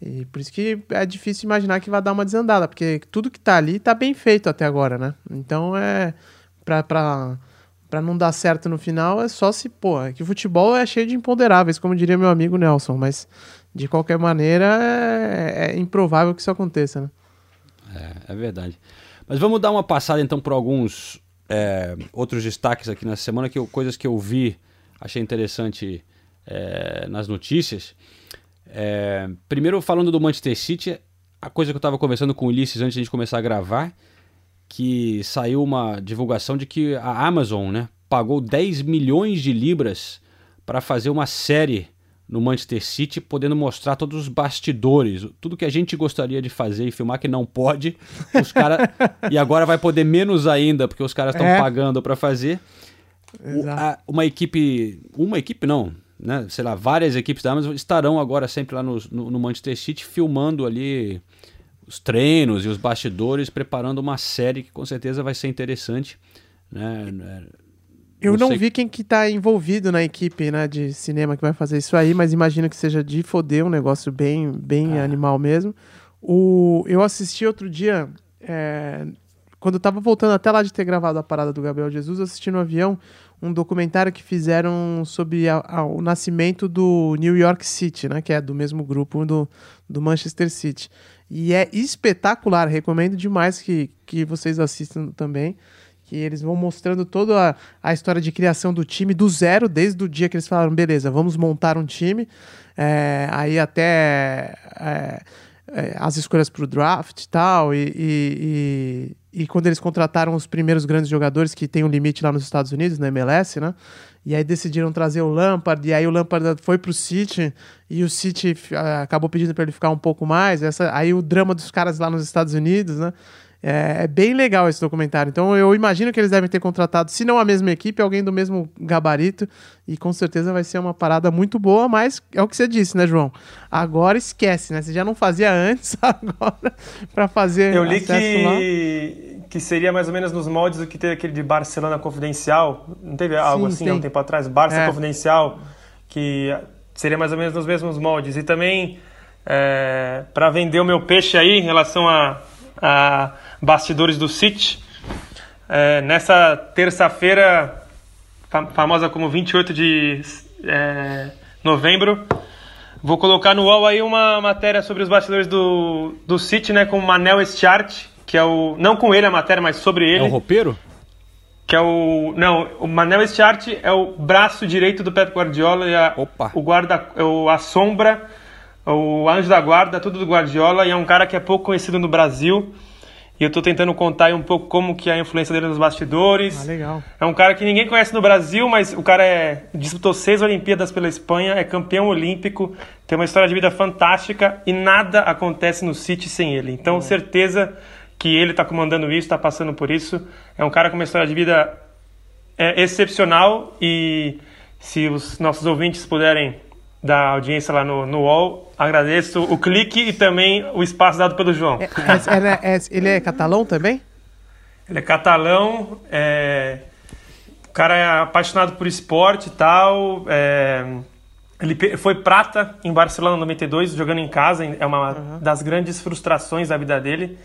e por isso que é difícil imaginar que vai dar uma desandada, porque tudo que tá ali tá bem feito até agora, né? Então é. Pra, pra, pra não dar certo no final é só se. Pô, é que o futebol é cheio de imponderáveis, como diria meu amigo Nelson, mas de qualquer maneira é, é improvável que isso aconteça, né? É, é verdade. Mas vamos dar uma passada então por alguns é, outros destaques aqui na semana, que eu- coisas que eu vi, achei interessante é, nas notícias. É, primeiro, falando do Manchester City, a coisa que eu estava conversando com o Ulisses antes de a gente começar a gravar, que saiu uma divulgação de que a Amazon né, pagou 10 milhões de libras para fazer uma série no Manchester City, podendo mostrar todos os bastidores, tudo que a gente gostaria de fazer e filmar que não pode, os cara e agora vai poder menos ainda porque os caras estão É. pagando para fazer. O- a- uma equipe, uma equipe não, né? Sei lá, várias equipes da Amazon estarão agora sempre lá no, no, no Manchester City filmando ali os treinos e os bastidores, preparando uma série que com certeza vai ser interessante, né? Eu não sei- vi quem que tá envolvido na equipe né, de cinema que vai fazer isso aí, mas imagino que seja de foder, um negócio bem, bem Ah. animal mesmo. O, eu assisti outro dia, é, quando eu tava voltando até lá de ter gravado a parada do Gabriel Jesus, eu assisti no avião um documentário que fizeram sobre a- a- o nascimento do New York City, né, que é do mesmo grupo do, do Manchester City. E é espetacular, recomendo demais que, que vocês assistam também que eles vão mostrando toda a, a história de criação do time do zero, desde o dia que eles falaram, beleza, vamos montar um time, é, aí até é, é, as escolhas para o draft e tal, e, e, e, e quando eles contrataram os primeiros grandes jogadores que tem um limite lá nos Estados Unidos, na MLS, né? E aí decidiram trazer o Lampard, e aí o Lampard foi pro City, e o City ah, acabou pedindo para ele ficar um pouco mais. Essa, aí o drama dos caras lá nos Estados Unidos, né? É, é bem legal esse documentário. Então eu imagino que eles devem ter contratado, se não a mesma equipe, alguém do mesmo gabarito. E com certeza vai ser uma parada muito boa, mas é o que você disse, né, João? Agora esquece, né? Você já não fazia antes, agora para fazer. Eu li acesso lá. que, que seria mais ou menos nos moldes do que teve aquele de Barcelona Confidencial. Não teve algo assim há um tempo atrás? Barça É. Confidencial, que seria mais ou menos nos mesmos moldes. E também, para vender o meu peixe aí em relação a, a bastidores do City, é, nessa terça-feira, fa- famosa como 28 de é, novembro, Vou colocar no UOL aí uma matéria sobre os bastidores do, do City, né? Com o Manel Estiarte, que é o. Não com ele a matéria, mas sobre É ele. o roupeiro? Que é o. Não, o Manel Estiarte é o braço direito do Pep Guardiola e a, Opa. o guarda. é o- a sombra, o anjo da guarda, tudo do Guardiola, e é um cara que é pouco conhecido no Brasil. E eu tô tentando contar um pouco como que é a influência dele nos bastidores. Ah, legal. É um cara que ninguém conhece no Brasil, mas o cara é, disputou seis Olimpíadas pela Espanha, é campeão olímpico, tem uma história de vida fantástica e nada acontece no City sem ele. Então, certeza que ele está comandando isso, está passando por isso. É um cara com uma história de vida é, excepcional e se os nossos ouvintes puderem dar audiência lá no, no UOL, agradeço o clique e também o espaço dado pelo João. É- é- é- é- ele é catalão também? Ele é catalão, é... o cara é apaixonado por esporte e tal. é, Ele foi prata em Barcelona 92, jogando em casa, é uma das grandes frustrações da vida dele.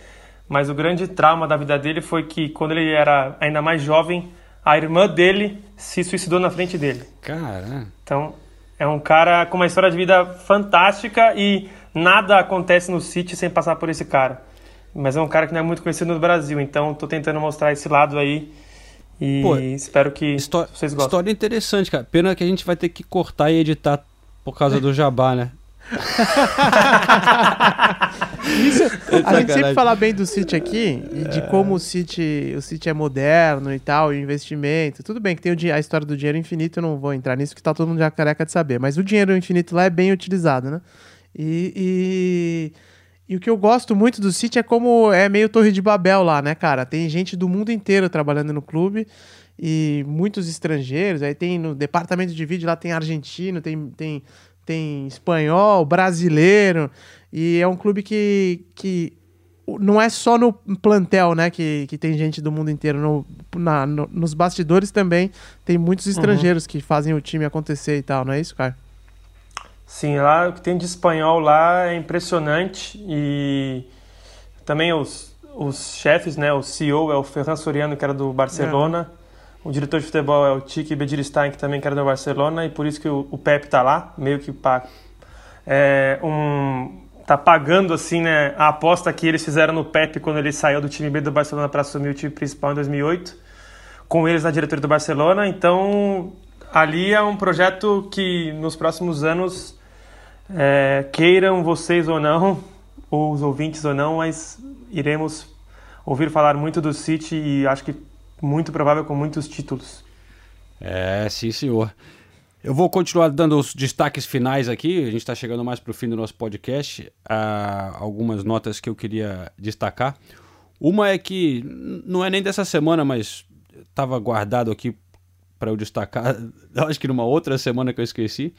Mas o grande trauma da vida dele foi que, quando ele era ainda mais jovem, a irmã dele se suicidou na frente dele. Cara, Então, é um cara com uma história de vida fantástica e nada acontece no City sem passar por esse cara. Mas é um cara que não é muito conhecido no Brasil, então tô tentando mostrar esse lado aí e Pô, espero que vocês gostem. história interessante, cara. Pena que a gente vai ter que cortar e editar por causa do jabá, né? Isso, a gente sempre fala bem do City aqui e de como o City, o City é moderno e tal, e o investimento. Tudo bem que tem a história do dinheiro infinito, eu não vou entrar nisso, que tá todo mundo já careca de saber. Mas o dinheiro infinito lá é bem utilizado, né? E, e, e o que eu gosto muito do City é como é meio Torre de Babel lá, né, cara? Tem gente do mundo inteiro trabalhando no clube e muitos estrangeiros. Aí tem no departamento de vídeo lá tem argentino, tem, tem, tem espanhol, brasileiro. E é um clube que, que não é só no plantel, né, que, que tem gente do mundo inteiro. No, na- no- nos bastidores também tem muitos estrangeiros que fazem o time acontecer e tal, não é isso, cara? Sim, lá o que tem de espanhol lá é impressionante e também os, os chefes, né? O CEO é o Ferran Soriano, que era do Barcelona. O diretor de futebol é o Tiki Bedirstein, que também era do Barcelona, e por isso que o, o Pep tá lá, meio que pa, é, um, tá pagando assim, né, a aposta que eles fizeram no Pep quando ele saiu do time B do Barcelona para assumir o time principal em 2008, com eles na diretoria do Barcelona. Então, ali é um projeto que nos próximos anos é, queiram vocês ou não, ou os ouvintes ou não, mas iremos ouvir falar muito do City e acho que muito provável com muitos títulos. É, sim, senhor. Eu vou continuar dando os destaques finais aqui. A gente está chegando mais para o fim do nosso podcast. Ah, algumas notas que eu queria destacar. Uma é que não é nem dessa semana, mas estava guardado aqui para eu destacar. Acho que numa outra semana que eu esqueci.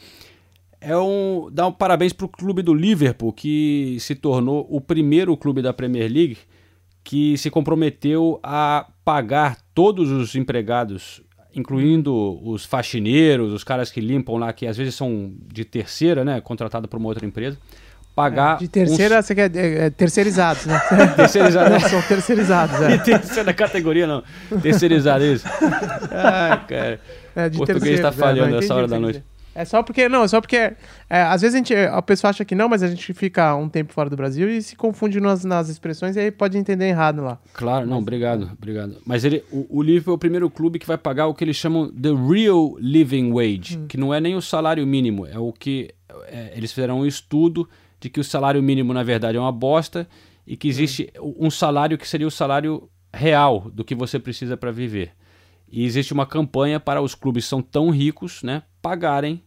É um dar um parabéns para o clube do Liverpool, que se tornou o primeiro clube da Premier League que se comprometeu a pagar todos os empregados, incluindo os faxineiros, os caras que limpam lá, que às vezes são de terceira, né, contratado por uma outra empresa, pagar De terceira, uns- você quer é, é, terceirizados, né? Terceirizado, Não, né? são terceirizados, é. de terceira categoria não, terceirizado isso. Ah, cara. É, de o português está é, falhando não, nessa hora da noite. É só porque, não, é só porque, é, às vezes a, gente, a pessoa acha que não, mas a gente fica um tempo fora do Brasil e se confunde nas, nas expressões e aí pode entender errado lá. Claro, não, obrigado, obrigado. Mas ele, o, o Liverpool é o primeiro clube que vai pagar o que eles chamam the real living wage, que não é nem o salário mínimo, é o que é, eles fizeram um estudo de que o salário mínimo na verdade é uma bosta e que existe um salário que seria o salário real do que você precisa para viver. E existe uma campanha para os clubes que são tão ricos, né, pagarem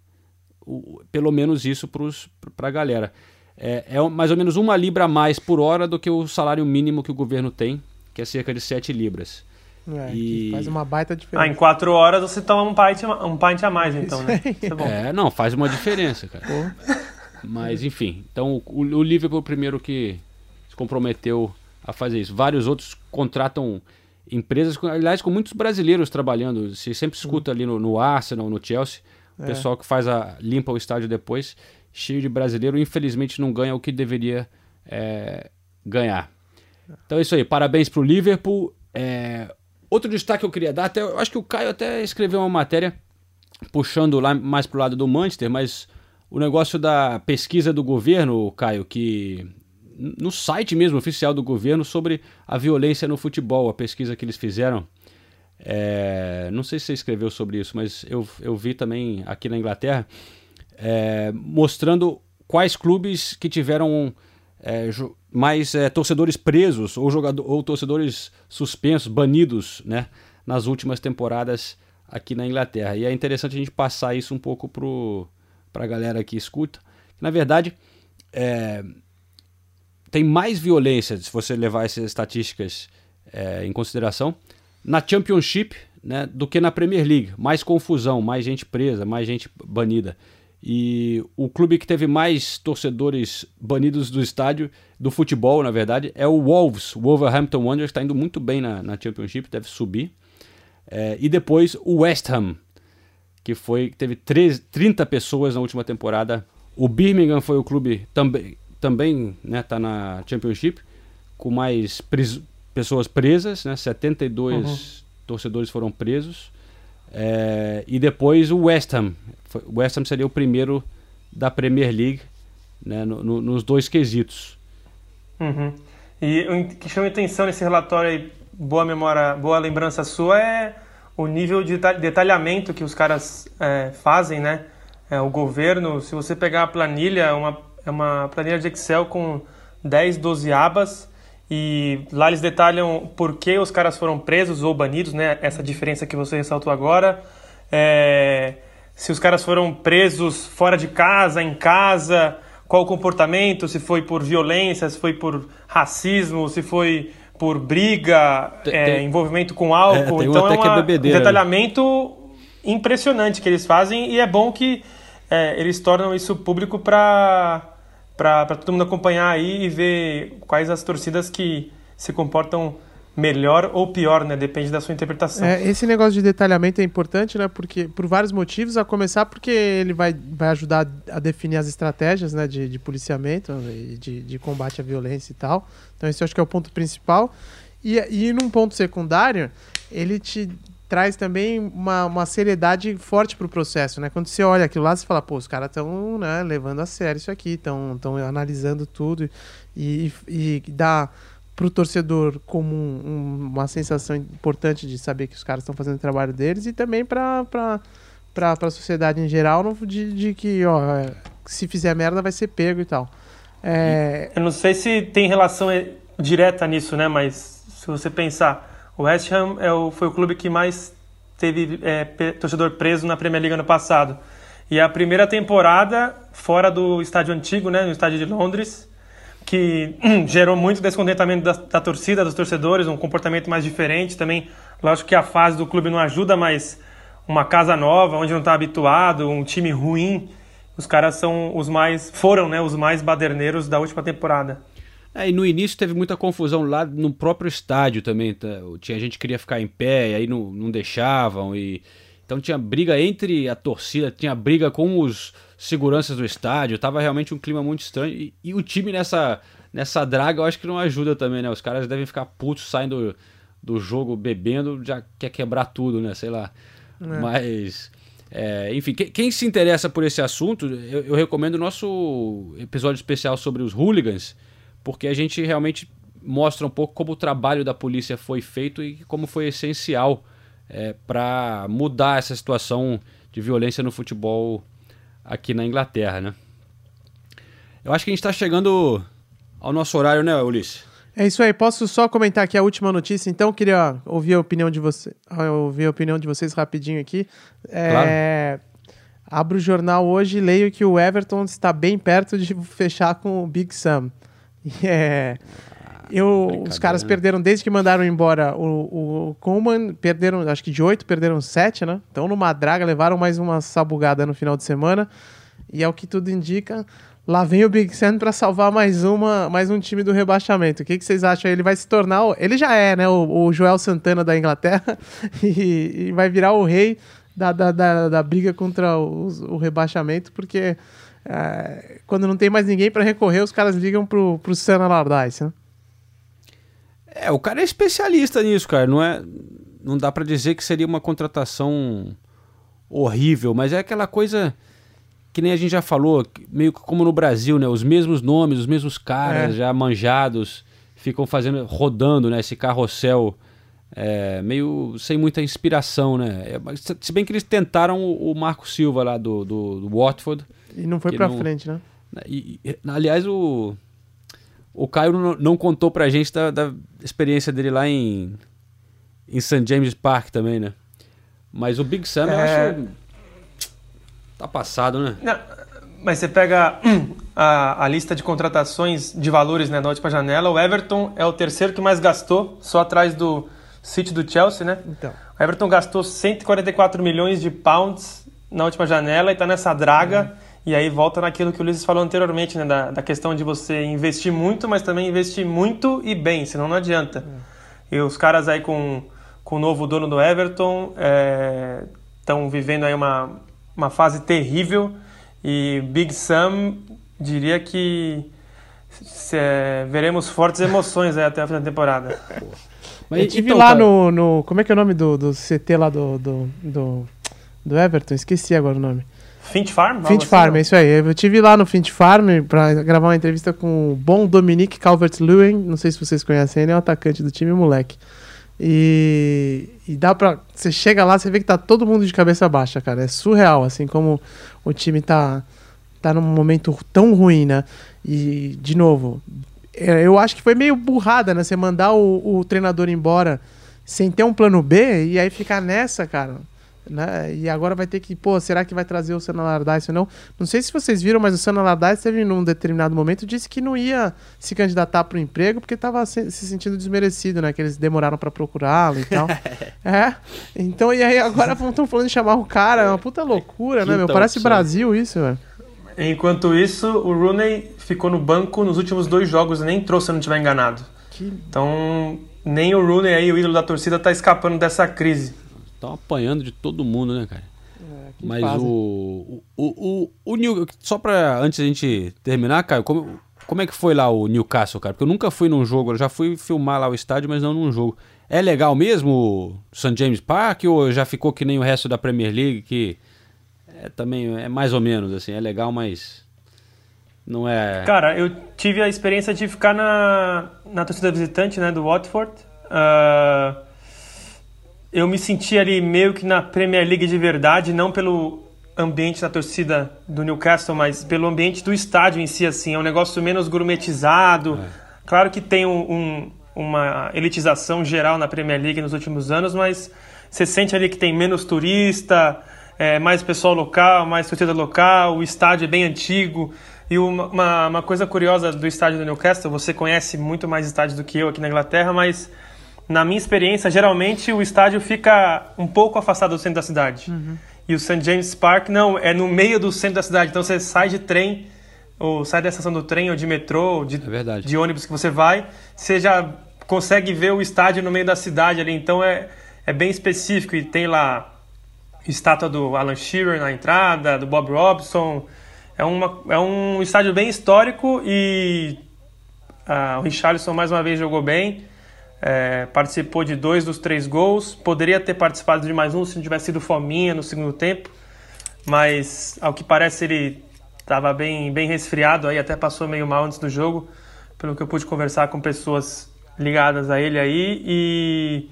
o, pelo menos isso para a galera. É, é, mais ou menos uma libra a mais por hora do que o salário mínimo que o governo tem, que é cerca de 7 libras. É, e... Faz uma baita diferença. Ah, em 4 horas você toma um pint, um pint a mais, então, né? É, é, não, faz uma diferença, cara. Mas, enfim. Então, o, o Liverpool primeiro que se comprometeu a fazer isso. Vários outros contratam empresas, aliás, com muitos brasileiros trabalhando. Você sempre escuta ali no, no Arsenal, no Chelsea, o é. pessoal que faz a limpa o estádio depois, cheio de brasileiro, infelizmente não ganha o que deveria é, ganhar. Então é isso aí, parabéns para o Liverpool. É, outro destaque que eu queria dar, até, eu acho que o Caio até escreveu uma matéria puxando lá mais para o lado do Manchester, mas o negócio da pesquisa do governo, Caio, que no site mesmo oficial do governo sobre a violência no futebol, a pesquisa que eles fizeram. É, não sei se você escreveu sobre isso, mas eu, eu vi também aqui na Inglaterra, é, mostrando quais clubes que tiveram é, mais é, torcedores presos ou, jogador, ou torcedores suspensos, banidos, né, nas últimas temporadas aqui na Inglaterra. E é interessante a gente passar isso um pouco para a galera que escuta. Na verdade, é, tem mais violência, se você levar essas estatísticas é, em consideração, na Championship né, do que na Premier League. Mais confusão, mais gente presa, mais gente banida. E o clube que teve mais torcedores banidos do estádio, do futebol, na verdade, é o Wolves. O Wolverhampton Wanderers está indo muito bem na, na Championship, deve subir. É, e depois o West Ham, que foi teve 13, 30 pessoas na última temporada. O Birmingham foi o clube também também né, tá na Championship, com mais pres pessoas presas, né, 72 uhum. torcedores foram presos. É, e depois o West Ham. O West Ham seria o primeiro da Premier League né, no, no, nos dois quesitos. Uhum. E o que chama atenção nesse relatório aí, boa memória, boa lembrança sua, é o nível de detalhamento que os caras é, fazem, né? É, o governo, se você pegar a planilha, uma é uma planilha de Excel com 10, 12 abas e lá eles detalham por que os caras foram presos ou banidos, né? Essa diferença que você ressaltou agora. É, se os caras foram presos fora de casa, em casa, qual o comportamento, se foi por violência, se foi por racismo, se foi por briga, tem, é, envolvimento com álcool. É, então é, é um né? detalhamento impressionante que eles fazem e é bom que é, eles tornam isso público para para todo mundo acompanhar aí e ver quais as torcidas que se comportam melhor ou pior, né? Depende da sua interpretação. É, esse negócio de detalhamento é importante, né? Porque por vários motivos, a começar porque ele vai, vai ajudar a definir as estratégias, né? De, de policiamento e de, de combate à violência e tal. Então esse eu acho que é o ponto principal. E, e num ponto secundário, ele te traz também uma, uma seriedade forte para o processo, né? Quando você olha aquilo lá, você fala, pô, os caras estão né, levando a sério isso aqui, estão analisando tudo e, e, e dá para o torcedor comum um, uma sensação importante de saber que os caras estão fazendo o trabalho deles e também para para a sociedade em geral de, de que ó, se fizer merda vai ser pego e tal. É... Eu não sei se tem relação direta nisso, né? Mas se você pensar o West Ham é o, foi o clube que mais teve é, torcedor preso na Premier League ano passado. E a primeira temporada fora do estádio antigo, né, no estádio de Londres, que gerou muito descontentamento da, da, torcida, dos torcedores, um comportamento mais diferente também. Lógico que a fase do clube não ajuda, mas uma casa nova, onde não está habituado, um time ruim, os caras são os mais foram, né, os mais baderneiros da última temporada. É, e no início teve muita confusão lá no próprio estádio também. Tá? Tinha gente que queria ficar em pé e aí não, não deixavam. E... Então tinha briga entre a torcida, tinha briga com os seguranças do estádio. Tava realmente um clima muito estranho. E, e o time nessa, nessa draga eu acho que não ajuda também, né? Os caras devem ficar putos saindo do, do jogo bebendo, já quer quebrar tudo, né? Sei lá. É. Mas. É, enfim, quem, quem, se interessa por esse assunto, eu, eu recomendo o nosso episódio especial sobre os hooligans porque a gente realmente mostra um pouco como o trabalho da polícia foi feito e como foi essencial é, para mudar essa situação de violência no futebol aqui na Inglaterra, né? Eu acho que a gente tá chegando ao nosso horário, né, Ulisses? É isso aí. Posso só comentar aqui a última notícia, então? Queria ouvir a opinião de você, ouvir a opinião de vocês rapidinho aqui. É, Abro o jornal hoje e leio que o Everton está bem perto de fechar com o Big Sam. É, eu, os caras perderam desde que mandaram embora o, o Coleman, perderam, acho que de oito, perderam sete, né? Então numa draga, levaram mais uma sabugada no final de semana. E é o que tudo indica. Lá vem o Big Sam para salvar mais uma, mais um time do rebaixamento. O que, que vocês acham? Ele vai se tornar, o- ele já é, né, o, o Joel Santana da Inglaterra e, e vai virar o rei da, da, da, da briga contra os- o rebaixamento, porque é, quando não tem mais ninguém para recorrer, os caras ligam pro, pro Sam Allardyce, né? É, o cara é especialista nisso, cara. Não é, não dá pra dizer que seria uma contratação horrível, mas é aquela coisa que nem a gente já falou, meio que como no Brasil, né? Os mesmos nomes, os mesmos caras É. já manjados ficam fazendo, rodando, né? Esse carrossel é, meio sem muita inspiração, né? É, se bem que eles tentaram o, o Marco Silva lá do, do, do Watford. E não foi pra não- frente, né? e, e, aliás, o, o Caio não, não contou pra gente da, da experiência dele lá em, em St. James Park também, né? Mas o Big Sam, eu É. acho. Tá passado, né? Não, mas você pega hum, a, a lista de contratações de valores né, da última janela, o Everton é o terceiro que mais gastou, só atrás do City do Chelsea, né? Então. O Everton gastou 144 milhões de pounds na última janela e está nessa draga. E aí volta naquilo que o Ulisses falou anteriormente, né? Da, da questão de você investir muito, mas também investir muito e bem, senão não adianta. E os caras aí com, com o novo dono do Everton estão vivendo aí uma, uma fase terrível. E Big Sam diria que se- é, veremos fortes emoções aí até a final da temporada. Mas, eu tive então, lá no, no. Como é que é o nome do, do CT lá do, do, do, do Everton? Esqueci agora o nome. Finch Farm? Finch assim, Farm, é isso aí. Eu tive lá no Finch Farm pra gravar uma entrevista com o bom Dominique Calvert-Lewin. Não sei se vocês conhecem ele, é o atacante do time, moleque. E, e dá pra. Você chega lá, você vê que tá todo mundo de cabeça baixa, cara. É surreal, assim, como o time tá, tá num momento tão ruim, né? E, de novo, é, eu acho que foi meio burrada, né? Você mandar o, o treinador embora sem ter um plano B e aí ficar nessa, cara. Né? E agora vai ter que, pô, será que vai trazer o Sana Allardyce ou não? Não sei se vocês viram, mas o Sana Allardyce teve num determinado momento disse que não ia se candidatar para o emprego porque estava se, se sentindo desmerecido, né? Que eles demoraram para procurá-lo e tal. é. Então, e aí agora estão falando de chamar o cara, é uma puta loucura, né, meu? Parece. Brasil isso, velho. Enquanto isso, o Rooney ficou no banco nos últimos dois jogos e nem trouxe, se eu não estiver enganado. Então, nem o Rooney aí, o ídolo da torcida, tá escapando dessa crise. Estão apanhando de todo mundo, né, cara? que Mas fazem. o, o, o, o New, só pra antes a gente terminar, Caio, como, como é que foi lá o Newcastle, cara? Porque eu nunca fui num jogo, eu já fui filmar lá o estádio, mas não num jogo. É legal mesmo o St. James Park ou já ficou que nem o resto da Premier League, que é também é mais ou menos assim, é legal, mas não é. Cara, eu tive a experiência de ficar na, na torcida visitante, né, do Watford. Ah, eu me senti ali meio que na Premier League de verdade, não pelo ambiente da torcida do Newcastle, mas pelo ambiente do estádio em si, assim. É um negócio menos gourmetizado. Claro que tem um- um- uma elitização geral na Premier League nos últimos anos, mas você sente ali que tem menos turista, é, mais pessoal local, mais torcida local, o estádio é bem antigo. E uma, uma, uma coisa curiosa do estádio do Newcastle, você conhece muito mais estádios do que eu aqui na Inglaterra, mas na minha experiência, geralmente o estádio fica um pouco afastado do centro da cidade. E o St. James Park não, é no meio do centro da cidade. Então você sai de trem, ou sai da estação do trem, ou de metrô, ou de, de ônibus que você vai, você já consegue ver o estádio no meio da cidade ali. Então é, é bem específico. E tem lá estátua do Alan Shearer na entrada, do Bob Robson. É, uma, é um estádio bem histórico e ah, o Richarlison mais uma vez jogou bem. É, participou de dois dos três gols. Poderia ter participado de mais um se não tivesse sido fominha no segundo tempo. Mas, ao que parece, ele estava bem, bem resfriado, aí até passou meio mal antes do jogo, pelo que eu pude conversar com pessoas ligadas a ele aí. E,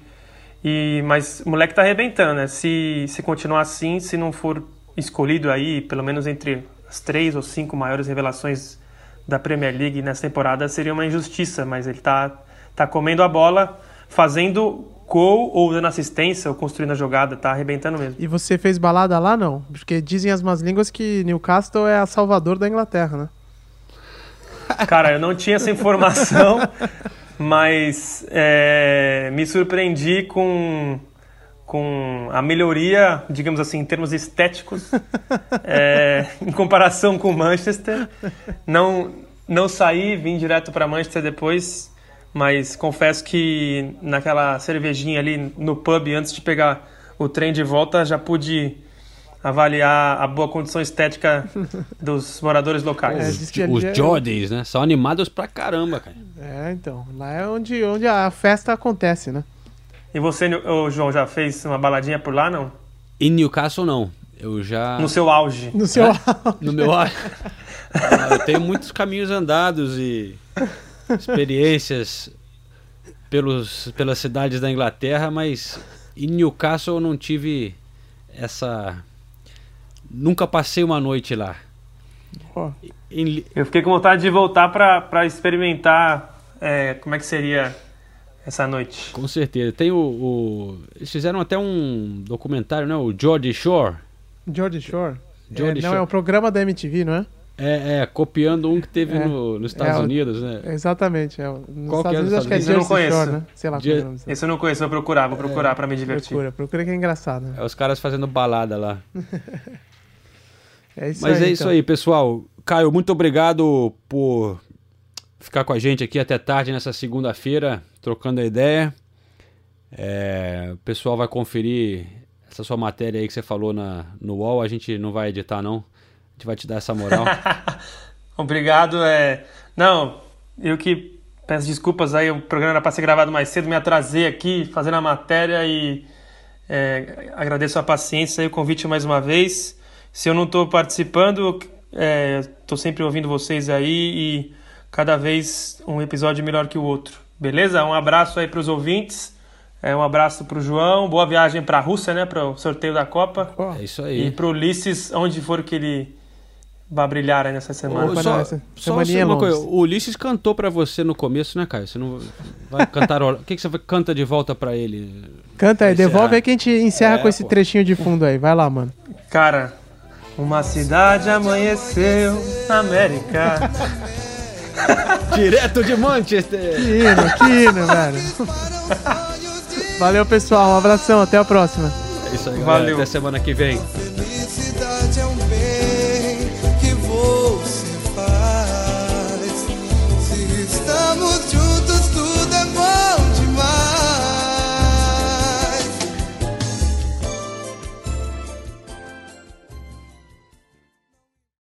e, mas o moleque tá arrebentando, né? Se, se continuar assim, se não for escolhido aí, pelo menos entre as três ou cinco maiores revelações da Premier League nessa temporada seria uma injustiça, mas ele tá, tá comendo a bola, fazendo gol ou dando assistência ou construindo a jogada, tá arrebentando mesmo. E você fez balada lá, não? Porque dizem as más línguas que Newcastle é a salvador da Inglaterra, né? Cara, eu não tinha essa informação, mas é, me surpreendi com, com a melhoria, digamos assim, em termos estéticos, é, em comparação com o Manchester. Não, não saí, vim direto para Manchester depois, mas confesso que naquela cervejinha ali no pub, antes de pegar o trem de volta, já pude avaliar a boa condição estética dos moradores locais. É, Os é- Jordans, né? São animados pra caramba, cara. É, então. Lá é onde, onde a festa acontece, né? E você, ô, João, já fez uma baladinha por lá, não? Em Newcastle, não. Eu já. No seu auge. No seu No meu ar. Ah, eu tenho muitos caminhos andados e experiências pelos, pelas cidades da Inglaterra, mas em Newcastle eu não tive essa. Nunca passei uma noite lá. Ó, Em Eu fiquei com vontade de voltar para experimentar é, como é que seria essa noite. com certeza. Tem o, o- Eles fizeram até um documentário, né? O George Shore. George Shore. George é, não, Shore. é o programa da MTV, não é? É, é, copiando um que teve É. no- nos Estados É, Unidos, né? É, Exatamente. É, nos Qual que é Estados dos Unidos acho que é Unidos? Eu não Jersey conheço. Shore, né? Sei lá. É. Esse eu não conheço, vou procurar, vou procurar para me divertir. Procura, procura que é engraçado. né? É os caras fazendo balada lá. É isso Mas aí, é isso então. aí, pessoal. Caio, muito obrigado por ficar com a gente aqui até tarde nessa segunda-feira, trocando a ideia. É, o pessoal vai conferir essa sua matéria aí que você falou na, no UOL. A gente não vai editar, não. A gente vai te dar essa moral. Obrigado. É... Não, eu que peço desculpas aí, o programa era para ser gravado mais cedo, me atrasei aqui fazendo a matéria e é, agradeço a paciência e o convite mais uma vez. Se eu não estou participando, estou sempre ouvindo vocês aí e cada vez um episódio melhor que o outro. Beleza? Um abraço aí para os ouvintes. É, um abraço para o João. Boa viagem para a Rússia, né? Para o sorteio da Copa. É isso E aí. para o Ulisses, onde for que ele vai brilhar aí nessa semana. Ô, só, não, essa só semaninha é uma coisa, o Ulisses cantou pra você no começo, né, Caio? Você não vai cantar. O que, que você canta de volta pra ele? Canta aí, devolve aí que a gente encerra É, com esse pô. trechinho de fundo aí. Vai lá, mano. Cara, uma cidade amanheceu na América. Direto de Manchester! Que hino, que hino, velho. Valeu, pessoal. Um abração. Até a próxima. É isso aí, galera. Valeu. Até semana que vem. Felicidade